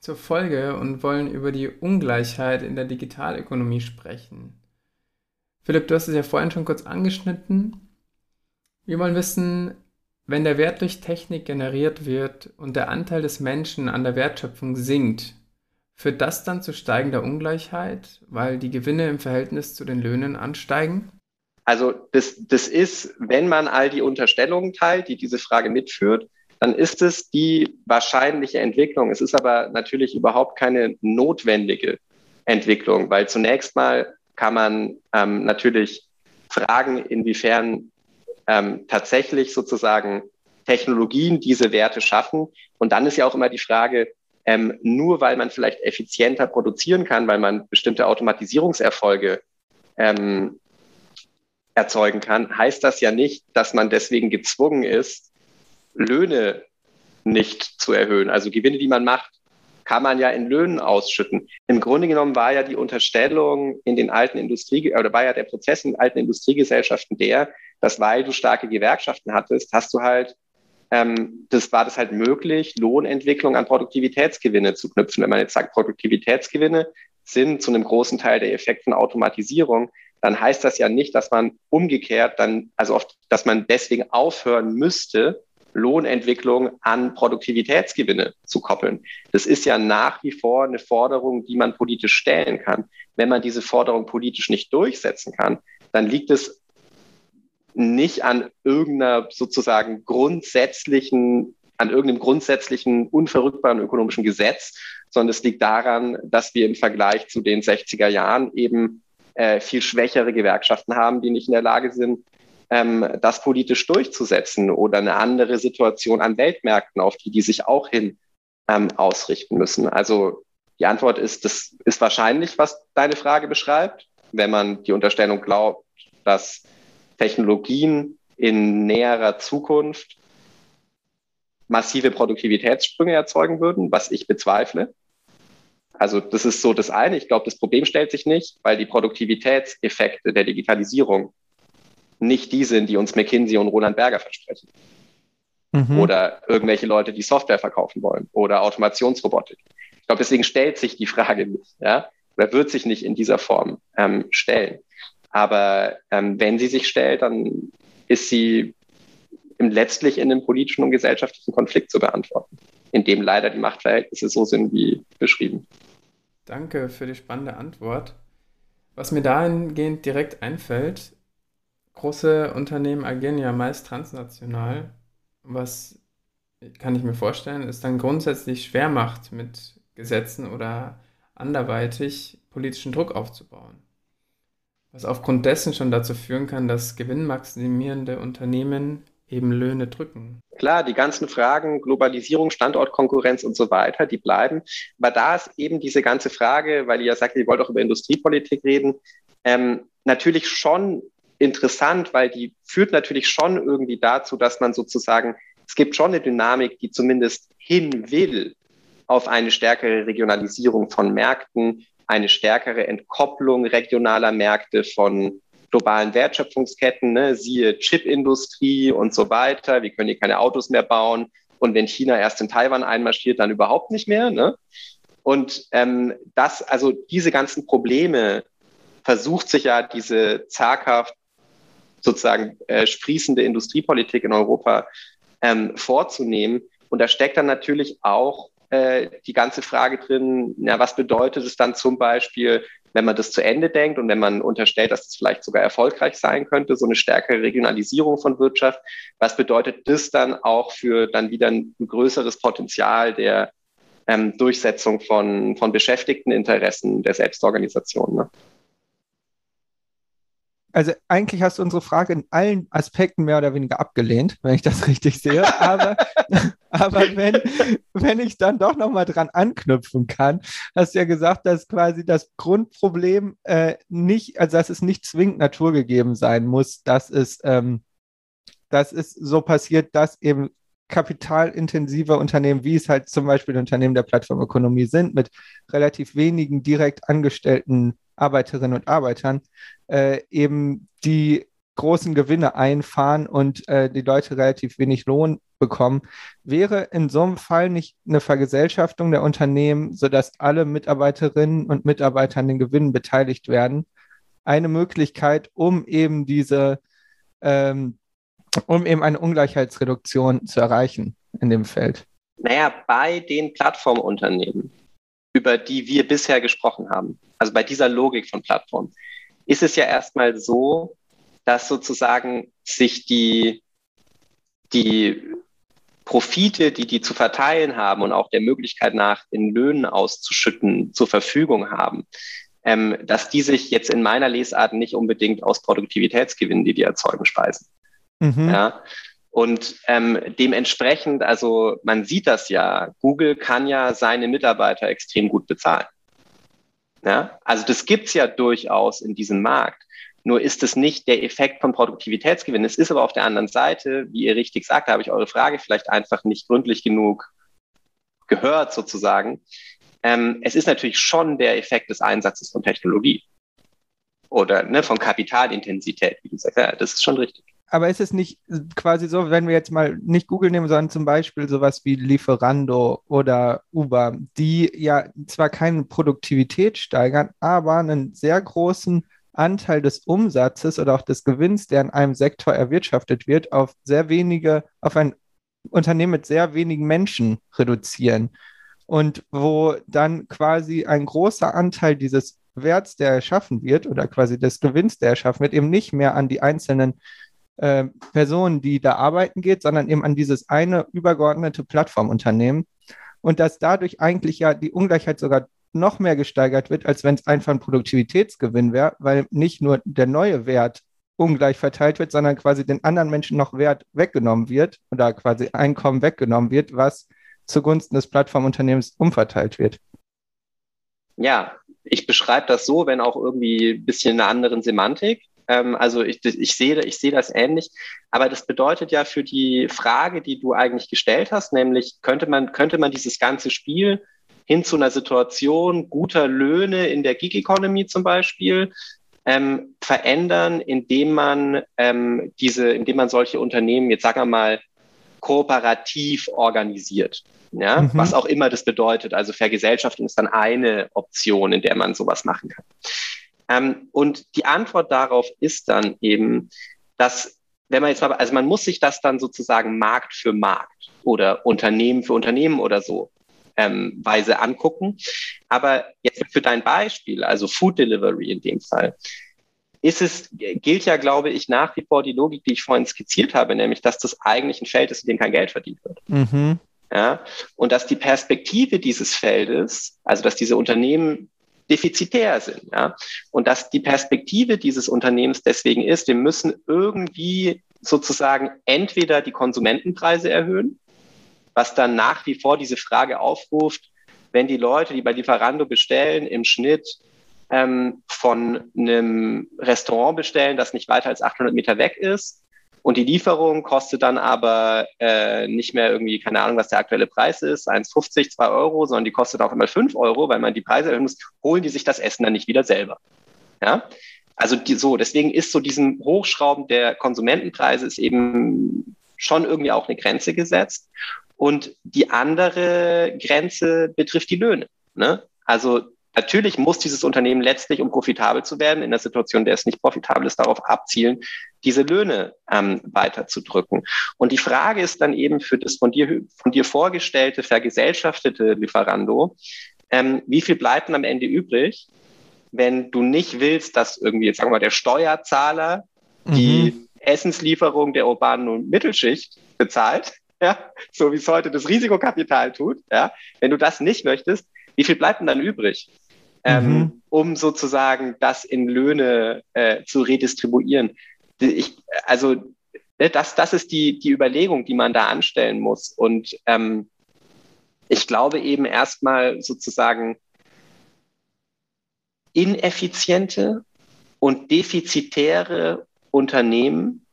zur Folge und wollen über die Ungleichheit in der Digitalökonomie sprechen. Philipp, du hast es ja vorhin schon kurz angeschnitten. Wir wollen wissen, wenn der Wert durch Technik generiert wird und der Anteil des Menschen an der Wertschöpfung sinkt, führt das dann zu steigender Ungleichheit, weil die Gewinne im Verhältnis zu den Löhnen ansteigen? Also das, das ist, wenn man all die Unterstellungen teilt, die diese Frage mitführt, dann ist es die wahrscheinliche Entwicklung. Es ist aber natürlich überhaupt keine notwendige Entwicklung, weil zunächst mal kann man ähm, natürlich fragen, inwiefern ähm, tatsächlich sozusagen Technologien diese Werte schaffen. Und dann ist ja auch immer die Frage, ähm, nur weil man vielleicht effizienter produzieren kann, weil man bestimmte Automatisierungserfolge ähm, erzeugen kann, heißt das ja nicht, dass man deswegen gezwungen ist, Löhne nicht zu erhöhen. Also Gewinne, die man macht, kann man ja in Löhnen ausschütten. Im Grunde genommen war ja die Unterstellung in den alten Industrie oder war ja der Prozess in alten Industriegesellschaften der, dass weil du starke Gewerkschaften hattest, hast du halt ähm, das war das halt möglich, Lohnentwicklung an Produktivitätsgewinne zu knüpfen. Wenn man jetzt sagt, Produktivitätsgewinne sind zu einem großen Teil der Effekt von Automatisierung, dann heißt das ja nicht, dass man umgekehrt dann, also oft, dass man deswegen aufhören müsste, Lohnentwicklung an Produktivitätsgewinne zu koppeln. Das ist ja nach wie vor eine Forderung, die man politisch stellen kann. Wenn man diese Forderung politisch nicht durchsetzen kann, dann liegt es nicht an irgendeiner sozusagen grundsätzlichen, an irgendeinem grundsätzlichen, unverrückbaren ökonomischen Gesetz, sondern es liegt daran, dass wir im Vergleich zu den 60er Jahren eben äh, viel schwächere Gewerkschaften haben, die nicht in der Lage sind, ähm, das politisch durchzusetzen oder eine andere Situation an Weltmärkten, auf die die sich auch hin ähm, ausrichten müssen. Also die Antwort ist, das ist wahrscheinlich, was deine Frage beschreibt, wenn man die Unterstellung glaubt, dass Technologien in näherer Zukunft massive Produktivitätssprünge erzeugen würden, was ich bezweifle. Also das ist so das eine. Ich glaube, das Problem stellt sich nicht, weil die Produktivitätseffekte der Digitalisierung nicht die sind, die uns McKinsey und Roland Berger versprechen. Mhm. Oder irgendwelche Leute, die Software verkaufen wollen oder Automationsrobotik. Ich glaube, deswegen stellt sich die Frage nicht, ja, oder wird sich nicht in dieser Form ähm, stellen. Aber ähm, wenn sie sich stellt, dann ist sie letztlich in einem politischen und gesellschaftlichen Konflikt zu beantworten, in dem leider die Machtverhältnisse so sind wie beschrieben. Danke für die spannende Antwort. Was mir dahingehend direkt einfällt, große Unternehmen agieren ja meist transnational, was kann ich mir vorstellen, es dann grundsätzlich schwer macht, mit Gesetzen oder anderweitig politischen Druck aufzubauen. Was aufgrund dessen schon dazu führen kann, dass gewinnmaximierende Unternehmen eben Löhne drücken. Klar, die ganzen Fragen, Globalisierung, Standortkonkurrenz und so weiter, die bleiben. Aber da ist eben diese ganze Frage, weil ihr ja sagt, ihr wollt auch über Industriepolitik reden, ähm, natürlich schon interessant, weil die führt natürlich schon irgendwie dazu, dass man sozusagen, es gibt schon eine Dynamik, die zumindest hin will auf eine stärkere Regionalisierung von Märkten, eine stärkere Entkopplung regionaler Märkte von globalen Wertschöpfungsketten, ne, siehe Chipindustrie und so weiter. Wir können hier keine Autos mehr bauen, Und wenn China erst in Taiwan einmarschiert, dann überhaupt nicht mehr. Ne? Und ähm, das, also diese ganzen Probleme versucht sich ja diese zaghaft sozusagen äh, sprießende Industriepolitik in Europa ähm, vorzunehmen. Und da steckt dann natürlich auch äh, die ganze Frage drin, ja, was bedeutet es dann zum Beispiel, wenn man das zu Ende denkt und wenn man unterstellt, dass es das vielleicht sogar erfolgreich sein könnte, so eine stärkere Regionalisierung von Wirtschaft, was bedeutet das dann auch für dann wieder ein größeres Potenzial der ähm, Durchsetzung von, von Beschäftigteninteressen der Selbstorganisation? Ne? Also eigentlich hast du unsere Frage in allen Aspekten mehr oder weniger abgelehnt, wenn ich das richtig sehe. Aber, aber wenn, wenn ich dann doch nochmal dran anknüpfen kann, hast du ja gesagt, dass quasi das Grundproblem äh, nicht, also dass es nicht zwingend naturgegeben sein muss, dass es, ähm, dass es so passiert, dass eben kapitalintensive Unternehmen, wie es halt zum Beispiel Unternehmen der Plattformökonomie sind, mit relativ wenigen direkt angestellten Arbeiterinnen und Arbeitern äh, eben die großen Gewinne einfahren und äh, die Leute relativ wenig Lohn bekommen. Wäre in so einem Fall nicht eine Vergesellschaftung der Unternehmen, sodass alle Mitarbeiterinnen und Mitarbeiter an den Gewinnen beteiligt werden, eine Möglichkeit, um eben diese, ähm, um eben eine Ungleichheitsreduktion zu erreichen in dem Feld? Naja, bei den Plattformunternehmen über die wir bisher gesprochen haben, also bei dieser Logik von Plattformen, ist es ja erstmal so, dass sozusagen sich die, die Profite, die die zu verteilen haben und auch der Möglichkeit nach in Löhnen auszuschütten, zur Verfügung haben, ähm, dass die sich jetzt in meiner Lesart nicht unbedingt aus Produktivitätsgewinnen, die die erzeugen, speisen. Mhm. Ja? Und ähm, dementsprechend, also man sieht das ja, Google kann ja seine Mitarbeiter extrem gut bezahlen. Ja? Also das gibt's ja durchaus in diesem Markt. Nur ist es nicht der Effekt von Produktivitätsgewinn. Es ist aber auf der anderen Seite, wie ihr richtig sagt, habe ich eure Frage vielleicht einfach nicht gründlich genug gehört sozusagen. Ähm, es ist natürlich schon der Effekt des Einsatzes von Technologie oder ne, von Kapitalintensität, wie du sagst. Ja, das ist schon richtig aber ist es nicht quasi so, wenn wir jetzt mal nicht Google nehmen, sondern zum Beispiel sowas wie Lieferando oder Uber, die ja zwar keine Produktivität steigern, aber einen sehr großen Anteil des Umsatzes oder auch des Gewinns, der in einem Sektor erwirtschaftet wird, auf sehr wenige, auf ein Unternehmen mit sehr wenigen Menschen reduzieren. Und wo dann quasi ein großer Anteil dieses Werts, der erschaffen wird, oder quasi des Gewinns, der erschaffen wird, eben nicht mehr an die einzelnen äh, Person, die da arbeiten geht, sondern eben an dieses eine übergeordnete Plattformunternehmen. Und dass dadurch eigentlich ja die Ungleichheit sogar noch mehr gesteigert wird, als wenn es einfach ein Produktivitätsgewinn wäre, weil nicht nur der neue Wert ungleich verteilt wird, sondern quasi den anderen Menschen noch Wert weggenommen wird oder quasi Einkommen weggenommen wird, was zugunsten des Plattformunternehmens umverteilt wird. Ja, ich beschreibe das so, wenn auch irgendwie ein bisschen in einer anderen Semantik. Ähm, also ich, ich, sehe, ich sehe das ähnlich. Aber das bedeutet ja für die Frage, die du eigentlich gestellt hast, nämlich könnte man, könnte man dieses ganze Spiel hin zu einer Situation guter Löhne in der Gig Economy zum Beispiel ähm, verändern, indem man ähm, diese, indem man solche Unternehmen, jetzt sagen wir mal, kooperativ organisiert. Ja, mhm. was auch immer das bedeutet. Also Vergesellschaftung ist dann eine Option, in der man sowas machen kann. Ähm, und die Antwort darauf ist dann eben, dass wenn man jetzt mal, also man muss sich das dann sozusagen Markt für Markt oder Unternehmen für Unternehmen oder so ähm, Weise angucken. Aber jetzt für dein Beispiel, also Food Delivery in dem Fall, ist es, gilt ja, glaube ich, nach wie vor die Logik, die ich vorhin skizziert habe, nämlich, dass das eigentlich ein Feld ist, in dem kein Geld verdient wird. Mhm. Ja, und dass die Perspektive dieses Feldes, also dass diese Unternehmen defizitär sind. Ja? Und dass die Perspektive dieses Unternehmens deswegen ist, wir müssen irgendwie sozusagen entweder die Konsumentenpreise erhöhen, was dann nach wie vor diese Frage aufruft, wenn die Leute, die bei Lieferando bestellen, im Schnitt ähm, von einem Restaurant bestellen, das nicht weiter als 800 Meter weg ist, und die Lieferung kostet dann aber äh, nicht mehr irgendwie, keine Ahnung, was der aktuelle Preis ist, 1,50, 2 Euro, sondern die kostet auch immer 5 Euro, weil man die Preise erhöhen muss, holen die sich das Essen dann nicht wieder selber. Ja? Also die, so, deswegen ist so diesem Hochschrauben der Konsumentenpreise ist eben schon irgendwie auch eine Grenze gesetzt. Und die andere Grenze betrifft die Löhne. Ne? Also Natürlich muss dieses Unternehmen letztlich, um profitabel zu werden, in der Situation, in der es nicht profitabel ist, darauf abzielen, diese Löhne ähm, weiterzudrücken. Und die Frage ist dann eben für das von dir, von dir vorgestellte, vergesellschaftete Lieferando, ähm, wie viel bleibt denn am Ende übrig, wenn du nicht willst, dass irgendwie, jetzt sagen wir mal, der Steuerzahler mhm. die Essenslieferung der urbanen Mittelschicht bezahlt, ja, so wie es heute das Risikokapital tut, ja, wenn du das nicht möchtest, wie viel bleibt denn dann übrig? Ähm, mhm. um sozusagen das in Löhne äh, zu redistribuieren. Ich, also ne, das, das ist die, die Überlegung, die man da anstellen muss. Und ähm, ich glaube eben erstmal sozusagen ineffiziente und defizitäre Unternehmen,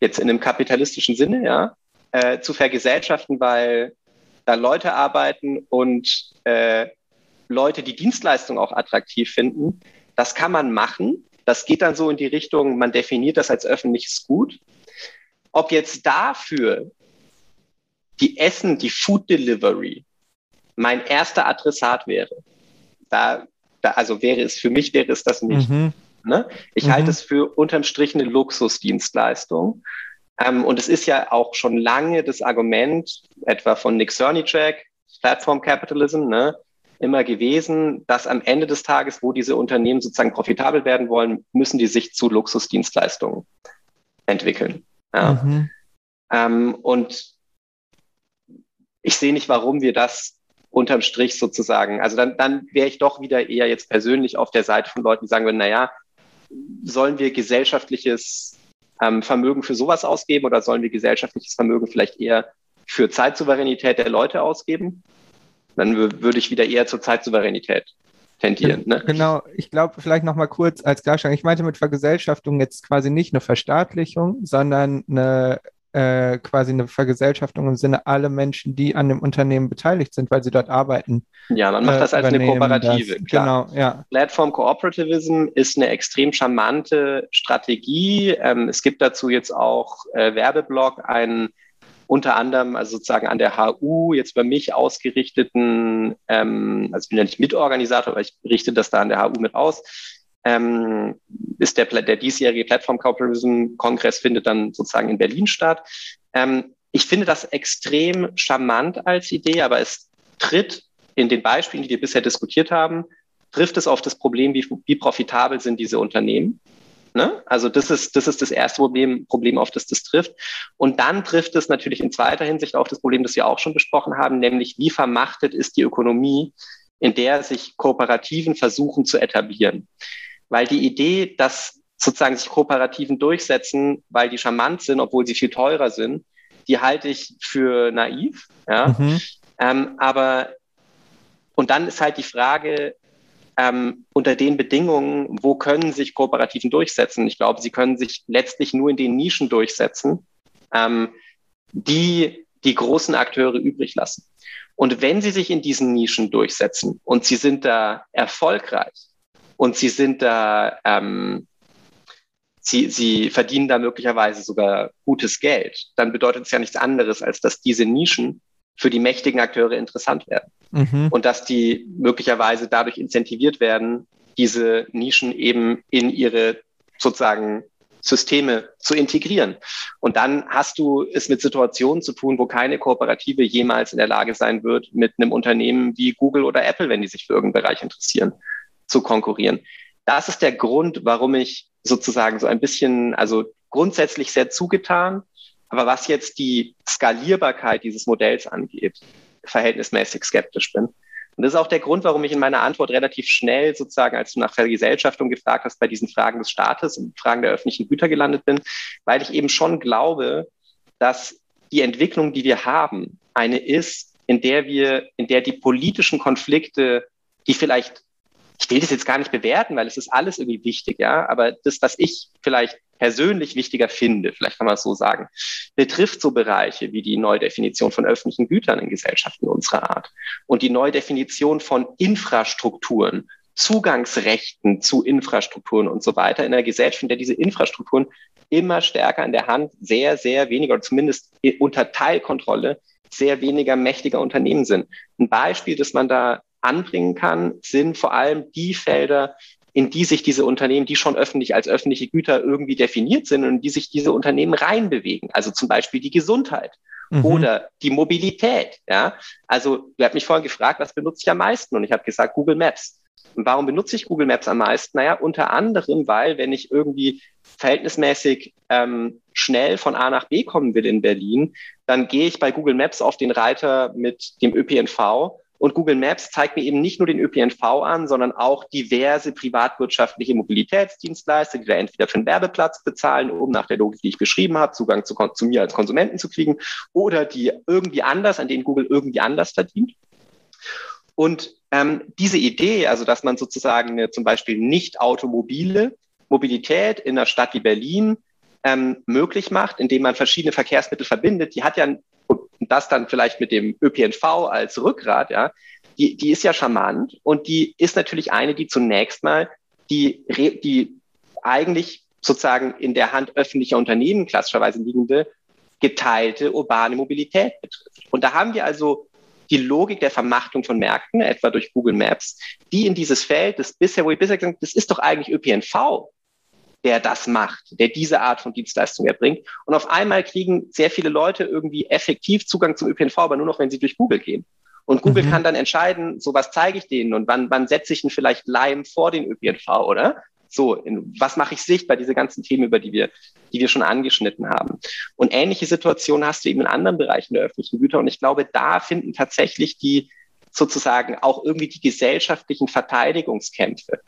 jetzt in einem kapitalistischen Sinne, ja, äh, zu vergesellschaften, weil da Leute arbeiten und äh, Leute die Dienstleistung auch attraktiv finden. Das kann man machen. Das geht dann so in die Richtung, man definiert das als öffentliches Gut. Ob jetzt dafür die Essen, die Food Delivery mein erster Adressat wäre, da, da also wäre es für mich, wäre es das nicht. Mhm. Ne? Ich mhm. halte es für unterm Strich eine Luxusdienstleistung. Ähm, und es ist ja auch schon lange das Argument, etwa von Nick Cernicek, Platform Capitalism, ne? Immer gewesen, dass am Ende des Tages, wo diese Unternehmen sozusagen profitabel werden wollen, müssen die sich zu Luxusdienstleistungen entwickeln. Ja. Mhm. Ähm, und ich sehe nicht, warum wir das unterm Strich sozusagen, also dann, dann wäre ich doch wieder eher jetzt persönlich auf der Seite von Leuten, die sagen würden, naja, sollen wir gesellschaftliches ähm, Vermögen für sowas ausgeben oder sollen wir gesellschaftliches Vermögen vielleicht eher für Zeitsouveränität der Leute ausgeben? Dann würde ich wieder eher zur Zeitsouveränität tendieren. Ne? Genau, ich glaube, vielleicht nochmal kurz als Klarstellung. Ich meinte mit Vergesellschaftung jetzt quasi nicht eine Verstaatlichung, sondern eine äh, quasi eine Vergesellschaftung im Sinne alle Menschen, die an dem Unternehmen beteiligt sind, weil sie dort arbeiten. Ja, man macht äh, das als eine Kooperative. Das. Genau, ja. Platform Cooperativism ist eine extrem charmante Strategie. Ähm, es gibt dazu jetzt auch äh, Werbeblock, einen unter anderem also sozusagen an der HU jetzt bei mich ausgerichteten, ähm, also ich bin ja nicht Mitorganisator, aber ich richte das da an der HU mit aus, ähm, ist der, der diesjährige Plattform Capitalism Kongress findet dann sozusagen in Berlin statt. Ähm, ich finde das extrem charmant als Idee, aber es tritt in den Beispielen, die wir bisher diskutiert haben, trifft es auf das Problem, wie, wie profitabel sind diese Unternehmen. Ne? Also das ist, das ist das erste Problem, Problem, auf das das trifft. Und dann trifft es natürlich in zweiter Hinsicht auf das Problem, das wir auch schon besprochen haben, nämlich wie vermachtet ist die Ökonomie, in der sich Kooperativen versuchen zu etablieren. Weil die Idee, dass sozusagen sich Kooperativen durchsetzen, weil die charmant sind, obwohl sie viel teurer sind, die halte ich für naiv. Ja? Mhm. Ähm, aber und dann ist halt die Frage, ähm, unter den Bedingungen, wo können sich Kooperativen durchsetzen? Ich glaube, sie können sich letztlich nur in den Nischen durchsetzen, ähm, die die großen Akteure übrig lassen. Und wenn sie sich in diesen Nischen durchsetzen und sie sind da erfolgreich und sie sind da, ähm, sie, sie verdienen da möglicherweise sogar gutes Geld, dann bedeutet es ja nichts anderes, als dass diese Nischen für die mächtigen Akteure interessant werden. Mhm. Und dass die möglicherweise dadurch incentiviert werden, diese Nischen eben in ihre sozusagen Systeme zu integrieren. Und dann hast du es mit Situationen zu tun, wo keine Kooperative jemals in der Lage sein wird, mit einem Unternehmen wie Google oder Apple, wenn die sich für irgendeinen Bereich interessieren, zu konkurrieren. Das ist der Grund, warum ich sozusagen so ein bisschen, also grundsätzlich sehr zugetan, aber was jetzt die Skalierbarkeit dieses Modells angeht, verhältnismäßig skeptisch bin. Und das ist auch der Grund, warum ich in meiner Antwort relativ schnell sozusagen, als du nach Vergesellschaftung gefragt hast, bei diesen Fragen des Staates und Fragen der öffentlichen Güter gelandet bin, weil ich eben schon glaube, dass die Entwicklung, die wir haben, eine ist, in der wir, in der die politischen Konflikte, die vielleicht ich will das jetzt gar nicht bewerten, weil es ist alles irgendwie wichtig, ja. Aber das, was ich vielleicht persönlich wichtiger finde, vielleicht kann man es so sagen, betrifft so Bereiche wie die Neudefinition von öffentlichen Gütern in Gesellschaften unserer Art und die Neudefinition von Infrastrukturen, Zugangsrechten zu Infrastrukturen und so weiter in einer Gesellschaft, in der diese Infrastrukturen immer stärker in der Hand sehr, sehr weniger oder zumindest unter Teilkontrolle sehr weniger mächtiger Unternehmen sind. Ein Beispiel, das man da anbringen kann, sind vor allem die Felder, in die sich diese Unternehmen, die schon öffentlich als öffentliche Güter irgendwie definiert sind und in die sich diese Unternehmen reinbewegen. Also zum Beispiel die Gesundheit mhm. oder die Mobilität. Ja, also du hast mich vorhin gefragt, was benutze ich am meisten? Und ich habe gesagt Google Maps. Und warum benutze ich Google Maps am meisten? Naja, unter anderem, weil wenn ich irgendwie verhältnismäßig ähm, schnell von A nach B kommen will in Berlin, dann gehe ich bei Google Maps auf den Reiter mit dem ÖPNV und Google Maps zeigt mir eben nicht nur den ÖPNV an, sondern auch diverse privatwirtschaftliche Mobilitätsdienstleister, die da entweder für einen Werbeplatz bezahlen, um nach der Logik, die ich beschrieben habe, Zugang zu, zu mir als Konsumenten zu kriegen, oder die irgendwie anders, an denen Google irgendwie anders verdient. Und ähm, diese Idee, also dass man sozusagen eine zum Beispiel nicht automobile Mobilität in einer Stadt wie Berlin ähm, möglich macht, indem man verschiedene Verkehrsmittel verbindet, die hat ja und das dann vielleicht mit dem ÖPNV als Rückgrat, ja, die, die ist ja charmant und die ist natürlich eine, die zunächst mal die, die eigentlich sozusagen in der Hand öffentlicher Unternehmen klassischerweise liegende geteilte urbane Mobilität betrifft. Und da haben wir also die Logik der Vermachtung von Märkten, etwa durch Google Maps, die in dieses Feld, das bisher, wo ich bisher gesagt das ist doch eigentlich ÖPNV, der das macht, der diese Art von Dienstleistung erbringt. Und auf einmal kriegen sehr viele Leute irgendwie effektiv Zugang zum ÖPNV, aber nur noch, wenn sie durch Google gehen. Und Google mhm. kann dann entscheiden, so was zeige ich denen und wann, wann setze ich denn vielleicht Lime vor den ÖPNV, oder? So, in, was mache ich sichtbar, diese ganzen Themen, über die wir, die wir schon angeschnitten haben. Und ähnliche Situationen hast du eben in anderen Bereichen der öffentlichen Güter. Und ich glaube, da finden tatsächlich die sozusagen auch irgendwie die gesellschaftlichen Verteidigungskämpfe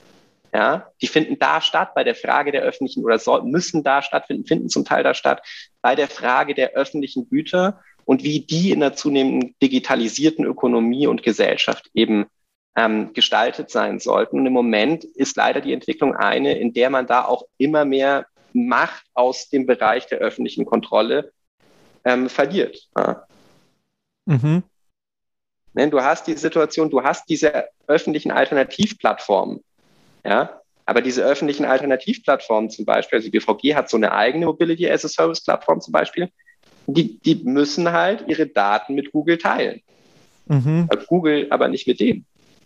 ja, die finden da statt bei der Frage der öffentlichen oder soll, müssen da stattfinden, finden zum Teil da statt bei der Frage der öffentlichen Güter und wie die in der zunehmend digitalisierten Ökonomie und Gesellschaft eben ähm, gestaltet sein sollten. Und im Moment ist leider die Entwicklung eine, in der man da auch immer mehr Macht aus dem Bereich der öffentlichen Kontrolle ähm, verliert. Ja. Mhm. Du hast die Situation, du hast diese öffentlichen Alternativplattformen, ja? Aber diese öffentlichen Alternativplattformen zum Beispiel, also die BVG hat so eine eigene Mobility as a Service Plattform zum Beispiel, die, die müssen halt ihre Daten mit Google teilen. Mhm. Also Google aber nicht mit denen.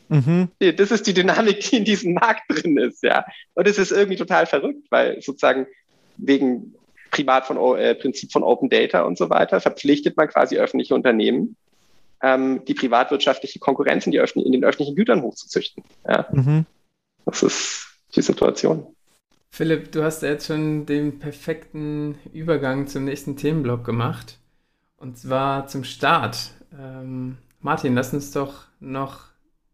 Mhm. Das ist die Dynamik, die in diesem Markt drin ist, ja. Und es ist irgendwie total verrückt, weil sozusagen wegen Privat von, äh, Prinzip von Open Data und so weiter verpflichtet man quasi öffentliche Unternehmen, ähm, die privatwirtschaftliche Konkurrenz in, die in den öffentlichen Gütern hochzuzüchten. Ja. Mhm. Das ist die Situation. Philipp, du hast ja jetzt schon den perfekten Übergang zum nächsten Themenblock gemacht. Und zwar zum Start. Ähm, Martin, lass uns doch noch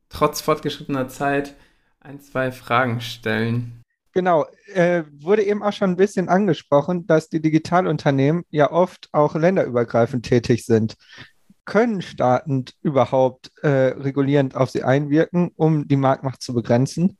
trotz fortgeschrittener Zeit ein, zwei Fragen stellen. Genau, äh, wurde eben auch schon ein bisschen angesprochen, dass die Digitalunternehmen ja oft auch länderübergreifend tätig sind. Können Staaten überhaupt äh, regulierend auf sie einwirken, um die Marktmacht zu begrenzen?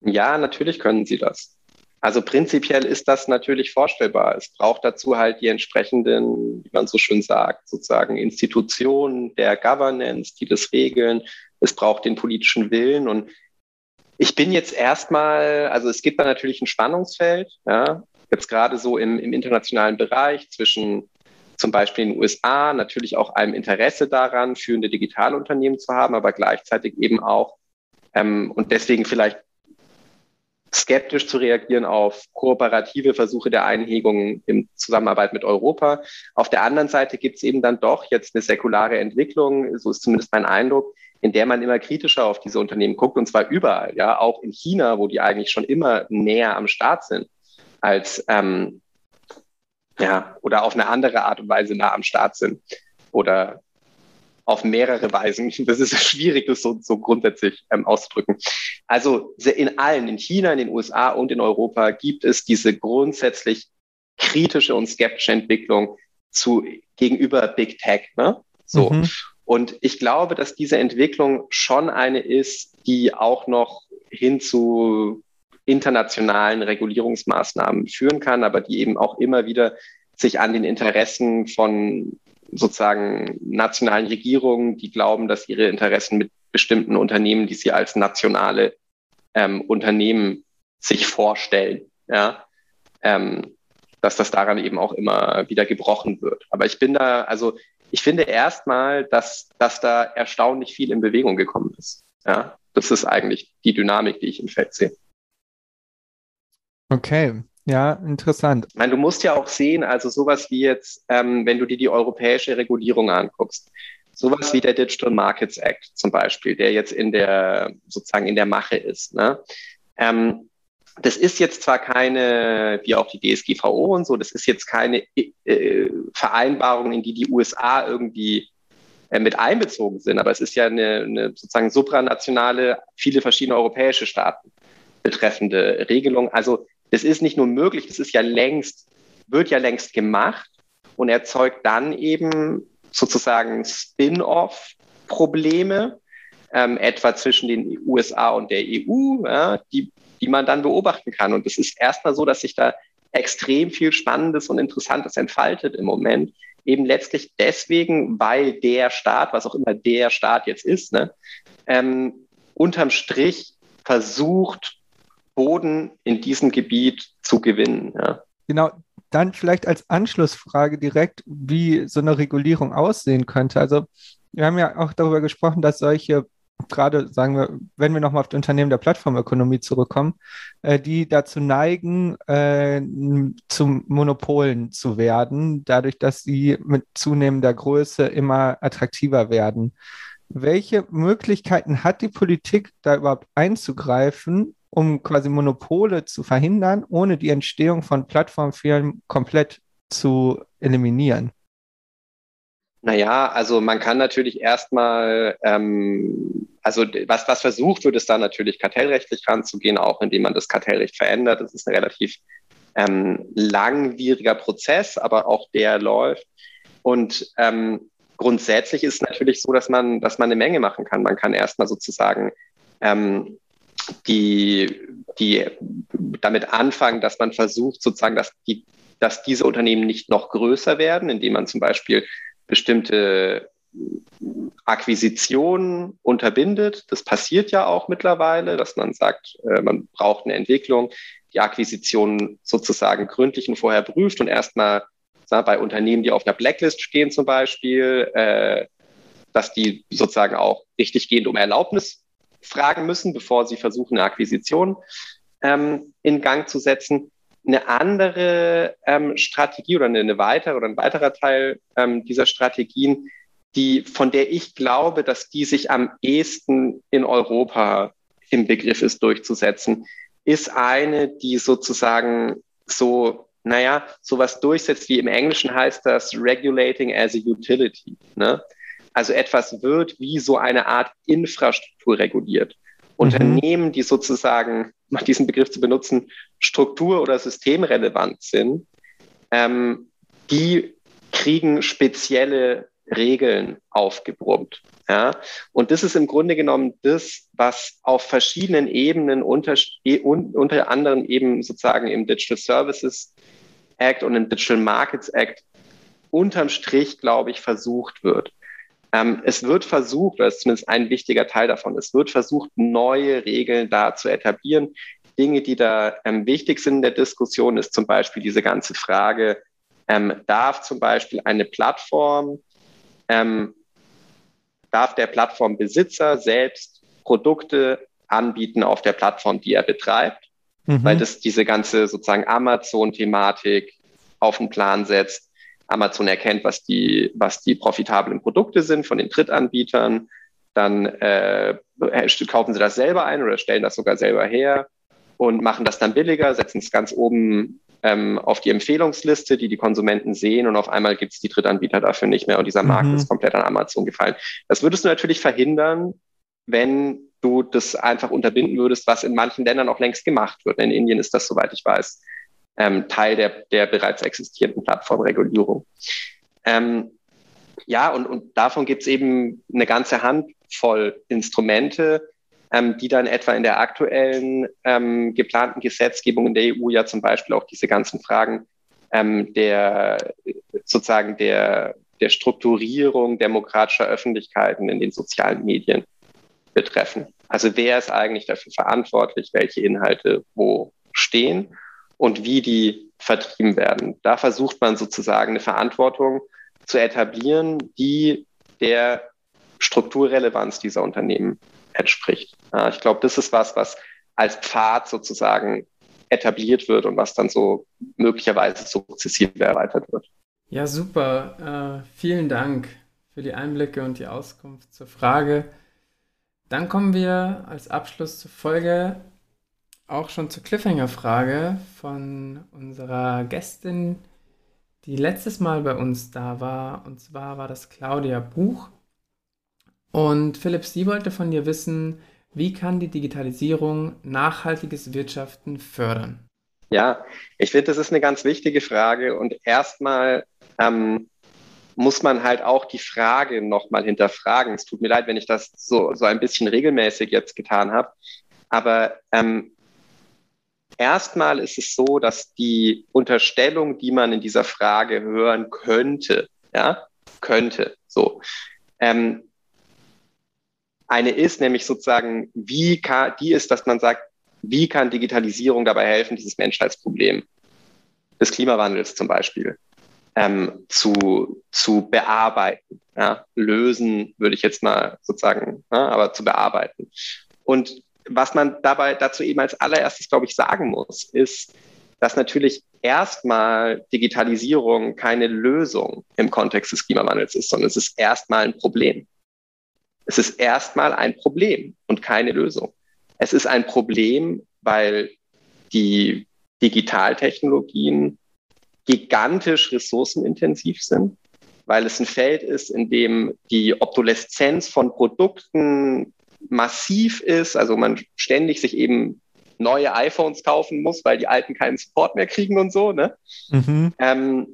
Ja, natürlich können sie das. Also prinzipiell ist das natürlich vorstellbar. Es braucht dazu halt die entsprechenden, wie man so schön sagt, sozusagen Institutionen der Governance, die das regeln. Es braucht den politischen Willen. Und ich bin jetzt erstmal, also es gibt da natürlich ein Spannungsfeld, ja, jetzt gerade so im, im internationalen Bereich zwischen zum Beispiel in den USA natürlich auch einem Interesse daran, führende Digitalunternehmen zu haben, aber gleichzeitig eben auch ähm, und deswegen vielleicht skeptisch zu reagieren auf kooperative Versuche der Einhegung in Zusammenarbeit mit Europa. Auf der anderen Seite gibt es eben dann doch jetzt eine säkulare Entwicklung, so ist zumindest mein Eindruck, in der man immer kritischer auf diese Unternehmen guckt, und zwar überall, ja, auch in China, wo die eigentlich schon immer näher am Start sind als ähm, ja, oder auf eine andere Art und Weise nah am Start sind oder auf mehrere Weisen. Das ist schwierig, das so, so grundsätzlich ähm, auszudrücken. Also in allen, in China, in den USA und in Europa gibt es diese grundsätzlich kritische und skeptische Entwicklung zu gegenüber Big Tech. Ne? So. Mhm. Und ich glaube, dass diese Entwicklung schon eine ist, die auch noch hin zu internationalen Regulierungsmaßnahmen führen kann, aber die eben auch immer wieder sich an den Interessen von sozusagen nationalen Regierungen, die glauben, dass ihre Interessen mit bestimmten Unternehmen, die sie als nationale ähm, Unternehmen sich vorstellen, ja, ähm, dass das daran eben auch immer wieder gebrochen wird. Aber ich bin da, also ich finde erstmal, dass, dass da erstaunlich viel in Bewegung gekommen ist. Ja, das ist eigentlich die Dynamik, die ich im Feld sehe. Okay, ja, interessant. Ich meine, du musst ja auch sehen, also sowas wie jetzt, ähm, wenn du dir die europäische Regulierung anguckst, sowas wie der Digital Markets Act zum Beispiel, der jetzt in der sozusagen in der Mache ist. Ne? Ähm, das ist jetzt zwar keine, wie auch die DSGVO und so, das ist jetzt keine äh, Vereinbarung, in die die USA irgendwie äh, mit einbezogen sind, aber es ist ja eine, eine sozusagen supranationale, viele verschiedene europäische Staaten betreffende Regelung. Also es ist nicht nur möglich, es ist ja längst, wird ja längst gemacht und erzeugt dann eben sozusagen Spin-off-Probleme, ähm, etwa zwischen den USA und der EU, ja, die, die man dann beobachten kann. Und es ist erstmal so, dass sich da extrem viel Spannendes und Interessantes entfaltet im Moment. Eben letztlich deswegen, weil der Staat, was auch immer der Staat jetzt ist, ne, ähm, unterm Strich versucht, Boden in diesem Gebiet zu gewinnen. Ja. Genau, dann vielleicht als Anschlussfrage direkt, wie so eine Regulierung aussehen könnte. Also wir haben ja auch darüber gesprochen, dass solche gerade sagen wir, wenn wir nochmal auf die Unternehmen der Plattformökonomie zurückkommen, äh, die dazu neigen, äh, zum Monopolen zu werden, dadurch, dass sie mit zunehmender Größe immer attraktiver werden. Welche Möglichkeiten hat die Politik, da überhaupt einzugreifen, um quasi Monopole zu verhindern, ohne die Entstehung von Plattformfirmen komplett zu eliminieren? Naja, also man kann natürlich erstmal, ähm, also was, was versucht wird, ist da natürlich kartellrechtlich ranzugehen, auch indem man das Kartellrecht verändert. Das ist ein relativ ähm, langwieriger Prozess, aber auch der läuft. Und ähm, grundsätzlich ist es natürlich so, dass man, dass man eine Menge machen kann. Man kann erstmal sozusagen ähm, die, die damit anfangen, dass man versucht, sozusagen, dass, die, dass diese Unternehmen nicht noch größer werden, indem man zum Beispiel bestimmte Akquisitionen unterbindet. Das passiert ja auch mittlerweile, dass man sagt, äh, man braucht eine Entwicklung, die Akquisitionen sozusagen gründlich und vorher prüft und erstmal bei Unternehmen, die auf einer Blacklist stehen zum Beispiel, äh, dass die sozusagen auch richtiggehend um Erlaubnis fragen müssen, bevor sie versuchen, eine Akquisition ähm, in Gang zu setzen. Eine andere ähm, Strategie oder eine, eine, weitere oder ein weiterer Teil ähm, dieser Strategien, die, von der ich glaube, dass die sich am ehesten in Europa im Begriff ist durchzusetzen, ist eine, die sozusagen so, naja, sowas durchsetzt, wie im Englischen heißt das Regulating as a Utility. Ne? Also etwas wird wie so eine Art Infrastruktur reguliert. Mhm. Unternehmen, die sozusagen, um diesen Begriff zu benutzen, struktur- oder systemrelevant sind, ähm, die kriegen spezielle Regeln aufgebrummt. Ja? Und das ist im Grunde genommen das, was auf verschiedenen Ebenen unter, unter anderem eben sozusagen im Digital Services Act und im Digital Markets Act unterm Strich, glaube ich, versucht wird. Ähm, es wird versucht, oder ist zumindest ein wichtiger Teil davon, es wird versucht, neue Regeln da zu etablieren. Dinge, die da ähm, wichtig sind in der Diskussion, ist zum Beispiel diese ganze Frage, ähm, darf zum Beispiel eine Plattform, ähm, darf der Plattformbesitzer selbst Produkte anbieten auf der Plattform, die er betreibt, mhm. weil das diese ganze sozusagen Amazon-Thematik auf den Plan setzt Amazon erkennt, was die, was die profitablen Produkte sind von den Drittanbietern. Dann äh, kaufen sie das selber ein oder stellen das sogar selber her und machen das dann billiger, setzen es ganz oben ähm, auf die Empfehlungsliste, die die Konsumenten sehen und auf einmal gibt es die Drittanbieter dafür nicht mehr und dieser Markt mhm. ist komplett an Amazon gefallen. Das würdest du natürlich verhindern, wenn du das einfach unterbinden würdest, was in manchen Ländern auch längst gemacht wird. In Indien ist das, soweit ich weiß, ähm, Teil der, der bereits existierenden Plattformregulierung. Ähm, ja, und, und davon gibt es eben eine ganze Handvoll Instrumente, ähm, die dann etwa in der aktuellen ähm, geplanten Gesetzgebung in der EU ja zum Beispiel auch diese ganzen Fragen ähm, der sozusagen der, der Strukturierung demokratischer Öffentlichkeiten in den sozialen Medien betreffen. Also wer ist eigentlich dafür verantwortlich, welche Inhalte wo stehen? Und wie die vertrieben werden. Da versucht man sozusagen eine Verantwortung zu etablieren, die der Strukturrelevanz dieser Unternehmen entspricht. Ich glaube, das ist was, was als Pfad sozusagen etabliert wird und was dann so möglicherweise sukzessive erweitert wird. Ja, super. Äh, vielen Dank für die Einblicke und die Auskunft zur Frage. Dann kommen wir als Abschluss zur Folge auch schon zur Cliffhanger-Frage von unserer Gästin, die letztes Mal bei uns da war. Und zwar war das Claudia Buch. Und Philipp, sie wollte von dir wissen, wie kann die Digitalisierung nachhaltiges Wirtschaften fördern? Ja, ich finde, das ist eine ganz wichtige Frage. Und erstmal ähm, muss man halt auch die Frage nochmal hinterfragen. Es tut mir leid, wenn ich das so, so ein bisschen regelmäßig jetzt getan habe. Aber ähm, erstmal ist es so, dass die Unterstellung, die man in dieser Frage hören könnte, ja, könnte, so, ähm, eine ist, nämlich sozusagen, wie kann, die ist, dass man sagt, wie kann Digitalisierung dabei helfen, dieses Menschheitsproblem des Klimawandels zum Beispiel ähm, zu, zu bearbeiten. Ja? Lösen würde ich jetzt mal sozusagen, ja, aber zu bearbeiten. Und was man dabei dazu eben als allererstes, glaube ich, sagen muss, ist, dass natürlich erstmal Digitalisierung keine Lösung im Kontext des Klimawandels ist, sondern es ist erstmal ein Problem. Es ist erstmal ein Problem und keine Lösung. Es ist ein Problem, weil die Digitaltechnologien gigantisch ressourcenintensiv sind, weil es ein Feld ist, in dem die Obsoleszenz von Produkten massiv ist, also man ständig sich eben neue iPhones kaufen muss, weil die alten keinen Support mehr kriegen und so. Ne? Mhm. Ähm,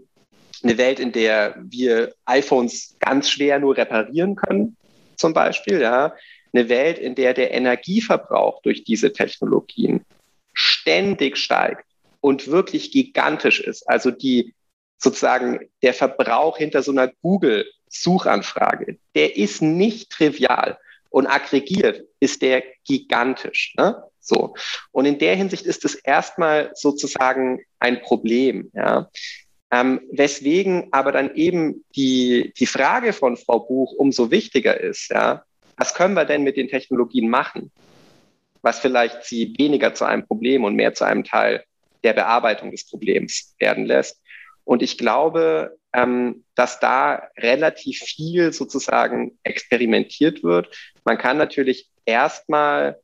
eine Welt, in der wir iPhones ganz schwer nur reparieren können, zum Beispiel, ja, eine Welt, in der der Energieverbrauch durch diese Technologien ständig steigt und wirklich gigantisch ist. Also die sozusagen der Verbrauch hinter so einer Google-Suchanfrage, der ist nicht trivial und aggregiert ist der gigantisch. Ne? So. Und in der Hinsicht ist es erstmal sozusagen ein Problem. Ja? Ähm, weswegen aber dann eben die, die Frage von Frau Buch umso wichtiger ist, ja, was können wir denn mit den Technologien machen, was vielleicht sie weniger zu einem Problem und mehr zu einem Teil der Bearbeitung des Problems werden lässt. Und ich glaube, ähm, dass da relativ viel sozusagen experimentiert wird. Man kann natürlich erstmal,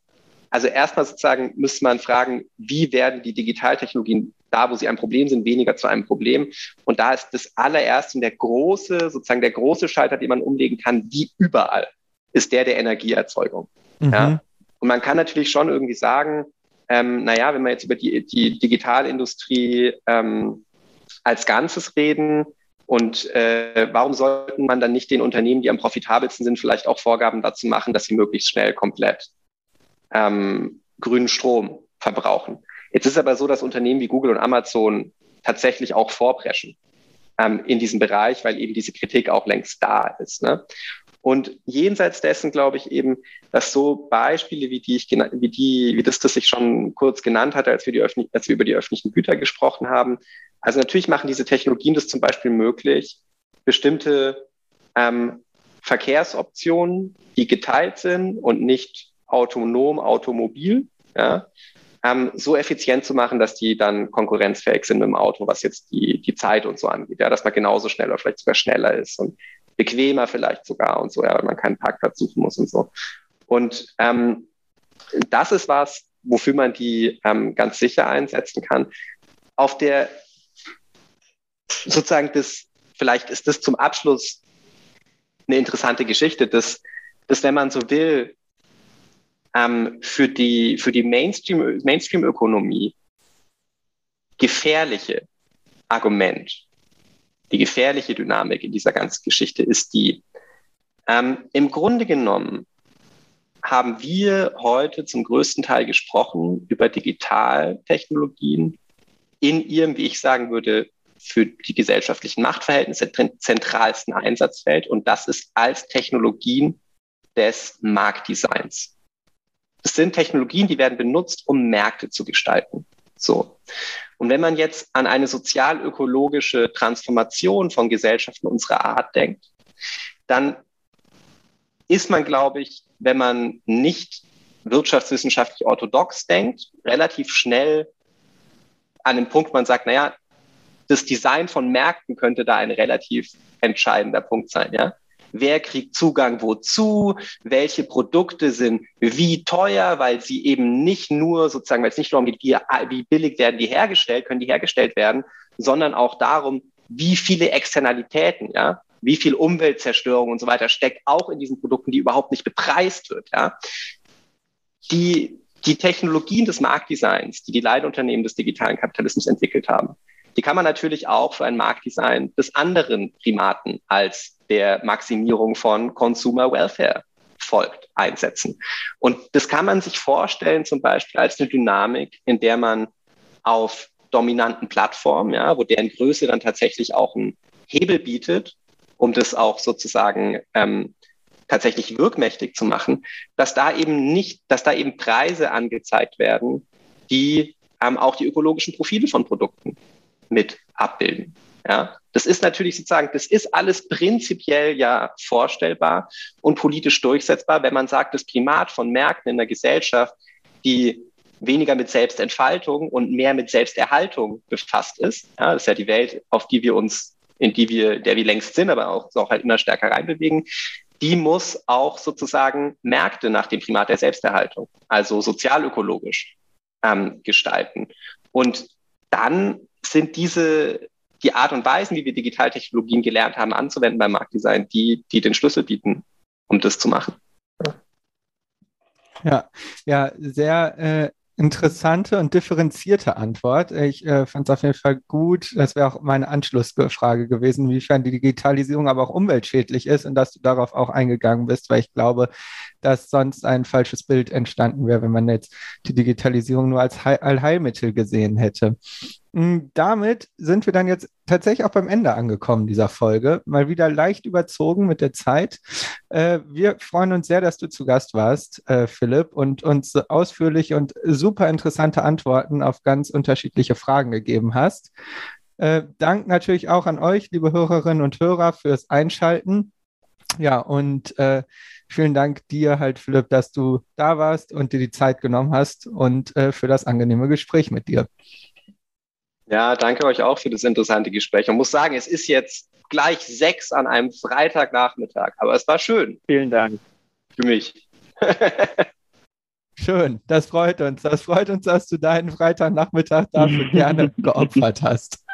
also erstmal sozusagen müsste man fragen, wie werden die Digitaltechnologien da, wo sie ein Problem sind, weniger zu einem Problem. Und da ist das allererste und der große, sozusagen der große Schalter, den man umlegen kann, wie überall, ist der der Energieerzeugung. Mhm. Ja? Und man kann natürlich schon irgendwie sagen, ähm, naja, wenn wir jetzt über die, die Digitalindustrie ähm, als Ganzes reden, und äh, warum sollten man dann nicht den Unternehmen, die am profitabelsten sind, vielleicht auch Vorgaben dazu machen, dass sie möglichst schnell komplett ähm, grünen Strom verbrauchen? Jetzt ist aber so, dass Unternehmen wie Google und Amazon tatsächlich auch vorpreschen ähm, in diesem Bereich, weil eben diese Kritik auch längst da ist. Ne? Und jenseits dessen glaube ich eben, dass so Beispiele wie die, ich wie die, wie das, das ich schon kurz genannt hatte, als wir, die Öffentlich als wir über die öffentlichen Güter gesprochen haben. Also natürlich machen diese Technologien das zum Beispiel möglich, bestimmte ähm, Verkehrsoptionen, die geteilt sind und nicht autonom, automobil, ja, ähm, so effizient zu machen, dass die dann konkurrenzfähig sind mit dem Auto, was jetzt die, die Zeit und so angeht. Ja, dass man genauso schnell oder vielleicht sogar schneller ist und bequemer vielleicht sogar und so, ja, weil man keinen Parkplatz suchen muss und so. Und ähm, das ist was, wofür man die ähm, ganz sicher einsetzen kann. Auf der sozusagen das, vielleicht ist das zum Abschluss eine interessante Geschichte, dass, dass wenn man so will, ähm, für die, für die Mainstream, Mainstream-Ökonomie gefährliche Argument, die gefährliche Dynamik in dieser ganzen Geschichte ist die, ähm, im Grunde genommen haben wir heute zum größten Teil gesprochen über Digitaltechnologien in ihrem, wie ich sagen würde, für die gesellschaftlichen Machtverhältnisse zentralsten Einsatzfeld. Und das ist als Technologien des Marktdesigns. Es sind Technologien, die werden benutzt, um Märkte zu gestalten. So. Und wenn man jetzt an eine sozial-ökologische Transformation von Gesellschaften unserer Art denkt, dann ist man, glaube ich, wenn man nicht wirtschaftswissenschaftlich orthodox denkt, relativ schnell an dem Punkt, man sagt, naja, das Design von Märkten könnte da ein relativ entscheidender Punkt sein, ja. Wer kriegt Zugang wozu? Welche Produkte sind wie teuer, weil sie eben nicht nur sozusagen, weil es nicht nur um die, wie billig werden die hergestellt, können die hergestellt werden, sondern auch darum, wie viele Externalitäten, ja, wie viel Umweltzerstörung und so weiter steckt auch in diesen Produkten, die überhaupt nicht bepreist wird, ja. Die, die Technologien des Marktdesigns, die die Leitunternehmen des digitalen Kapitalismus entwickelt haben, die kann man natürlich auch für ein Marktdesign des anderen Primaten als der Maximierung von Consumer Welfare folgt, einsetzen. Und das kann man sich vorstellen zum Beispiel als eine Dynamik, in der man auf dominanten Plattformen, ja, wo deren Größe dann tatsächlich auch einen Hebel bietet, um das auch sozusagen ähm, tatsächlich wirkmächtig zu machen, dass da eben nicht, dass da eben Preise angezeigt werden, die ähm, auch die ökologischen Profile von Produkten mit abbilden. Ja, das ist natürlich sozusagen, das ist alles prinzipiell ja vorstellbar und politisch durchsetzbar, wenn man sagt, das Primat von Märkten in der Gesellschaft, die weniger mit Selbstentfaltung und mehr mit Selbsterhaltung befasst ist. Ja, das ist ja die Welt, auf die wir uns, in die wir, der wir längst sind, aber auch, auch halt immer stärker reinbewegen. Die muss auch sozusagen Märkte nach dem Primat der Selbsterhaltung, also sozialökologisch ähm, gestalten. Und dann sind diese die Art und Weisen, wie wir Digitaltechnologien gelernt haben anzuwenden beim Marktdesign, die, die den Schlüssel bieten, um das zu machen. Ja, ja, sehr äh, interessante und differenzierte Antwort. Ich äh, fand es auf jeden Fall gut. Das wäre auch meine Anschlussfrage gewesen, inwiefern die Digitalisierung aber auch umweltschädlich ist und dass du darauf auch eingegangen bist, weil ich glaube, dass sonst ein falsches Bild entstanden wäre, wenn man jetzt die Digitalisierung nur als Heil Allheilmittel gesehen hätte. Hm, damit sind wir dann jetzt tatsächlich auch beim Ende angekommen dieser Folge. Mal wieder leicht überzogen mit der Zeit. Äh, wir freuen uns sehr, dass du zu Gast warst, äh, Philipp, und uns ausführliche und super interessante Antworten auf ganz unterschiedliche Fragen gegeben hast. Äh, Dank natürlich auch an euch, liebe Hörerinnen und Hörer, fürs Einschalten. Ja, und äh, vielen Dank dir halt, Philipp, dass du da warst und dir die Zeit genommen hast und äh, für das angenehme Gespräch mit dir. Ja, danke euch auch für das interessante Gespräch. Und muss sagen, es ist jetzt gleich sechs an einem Freitagnachmittag, aber es war schön. Vielen Dank. Für mich. Schön, das freut uns. Das freut uns, dass du deinen Freitagnachmittag dafür gerne geopfert hast.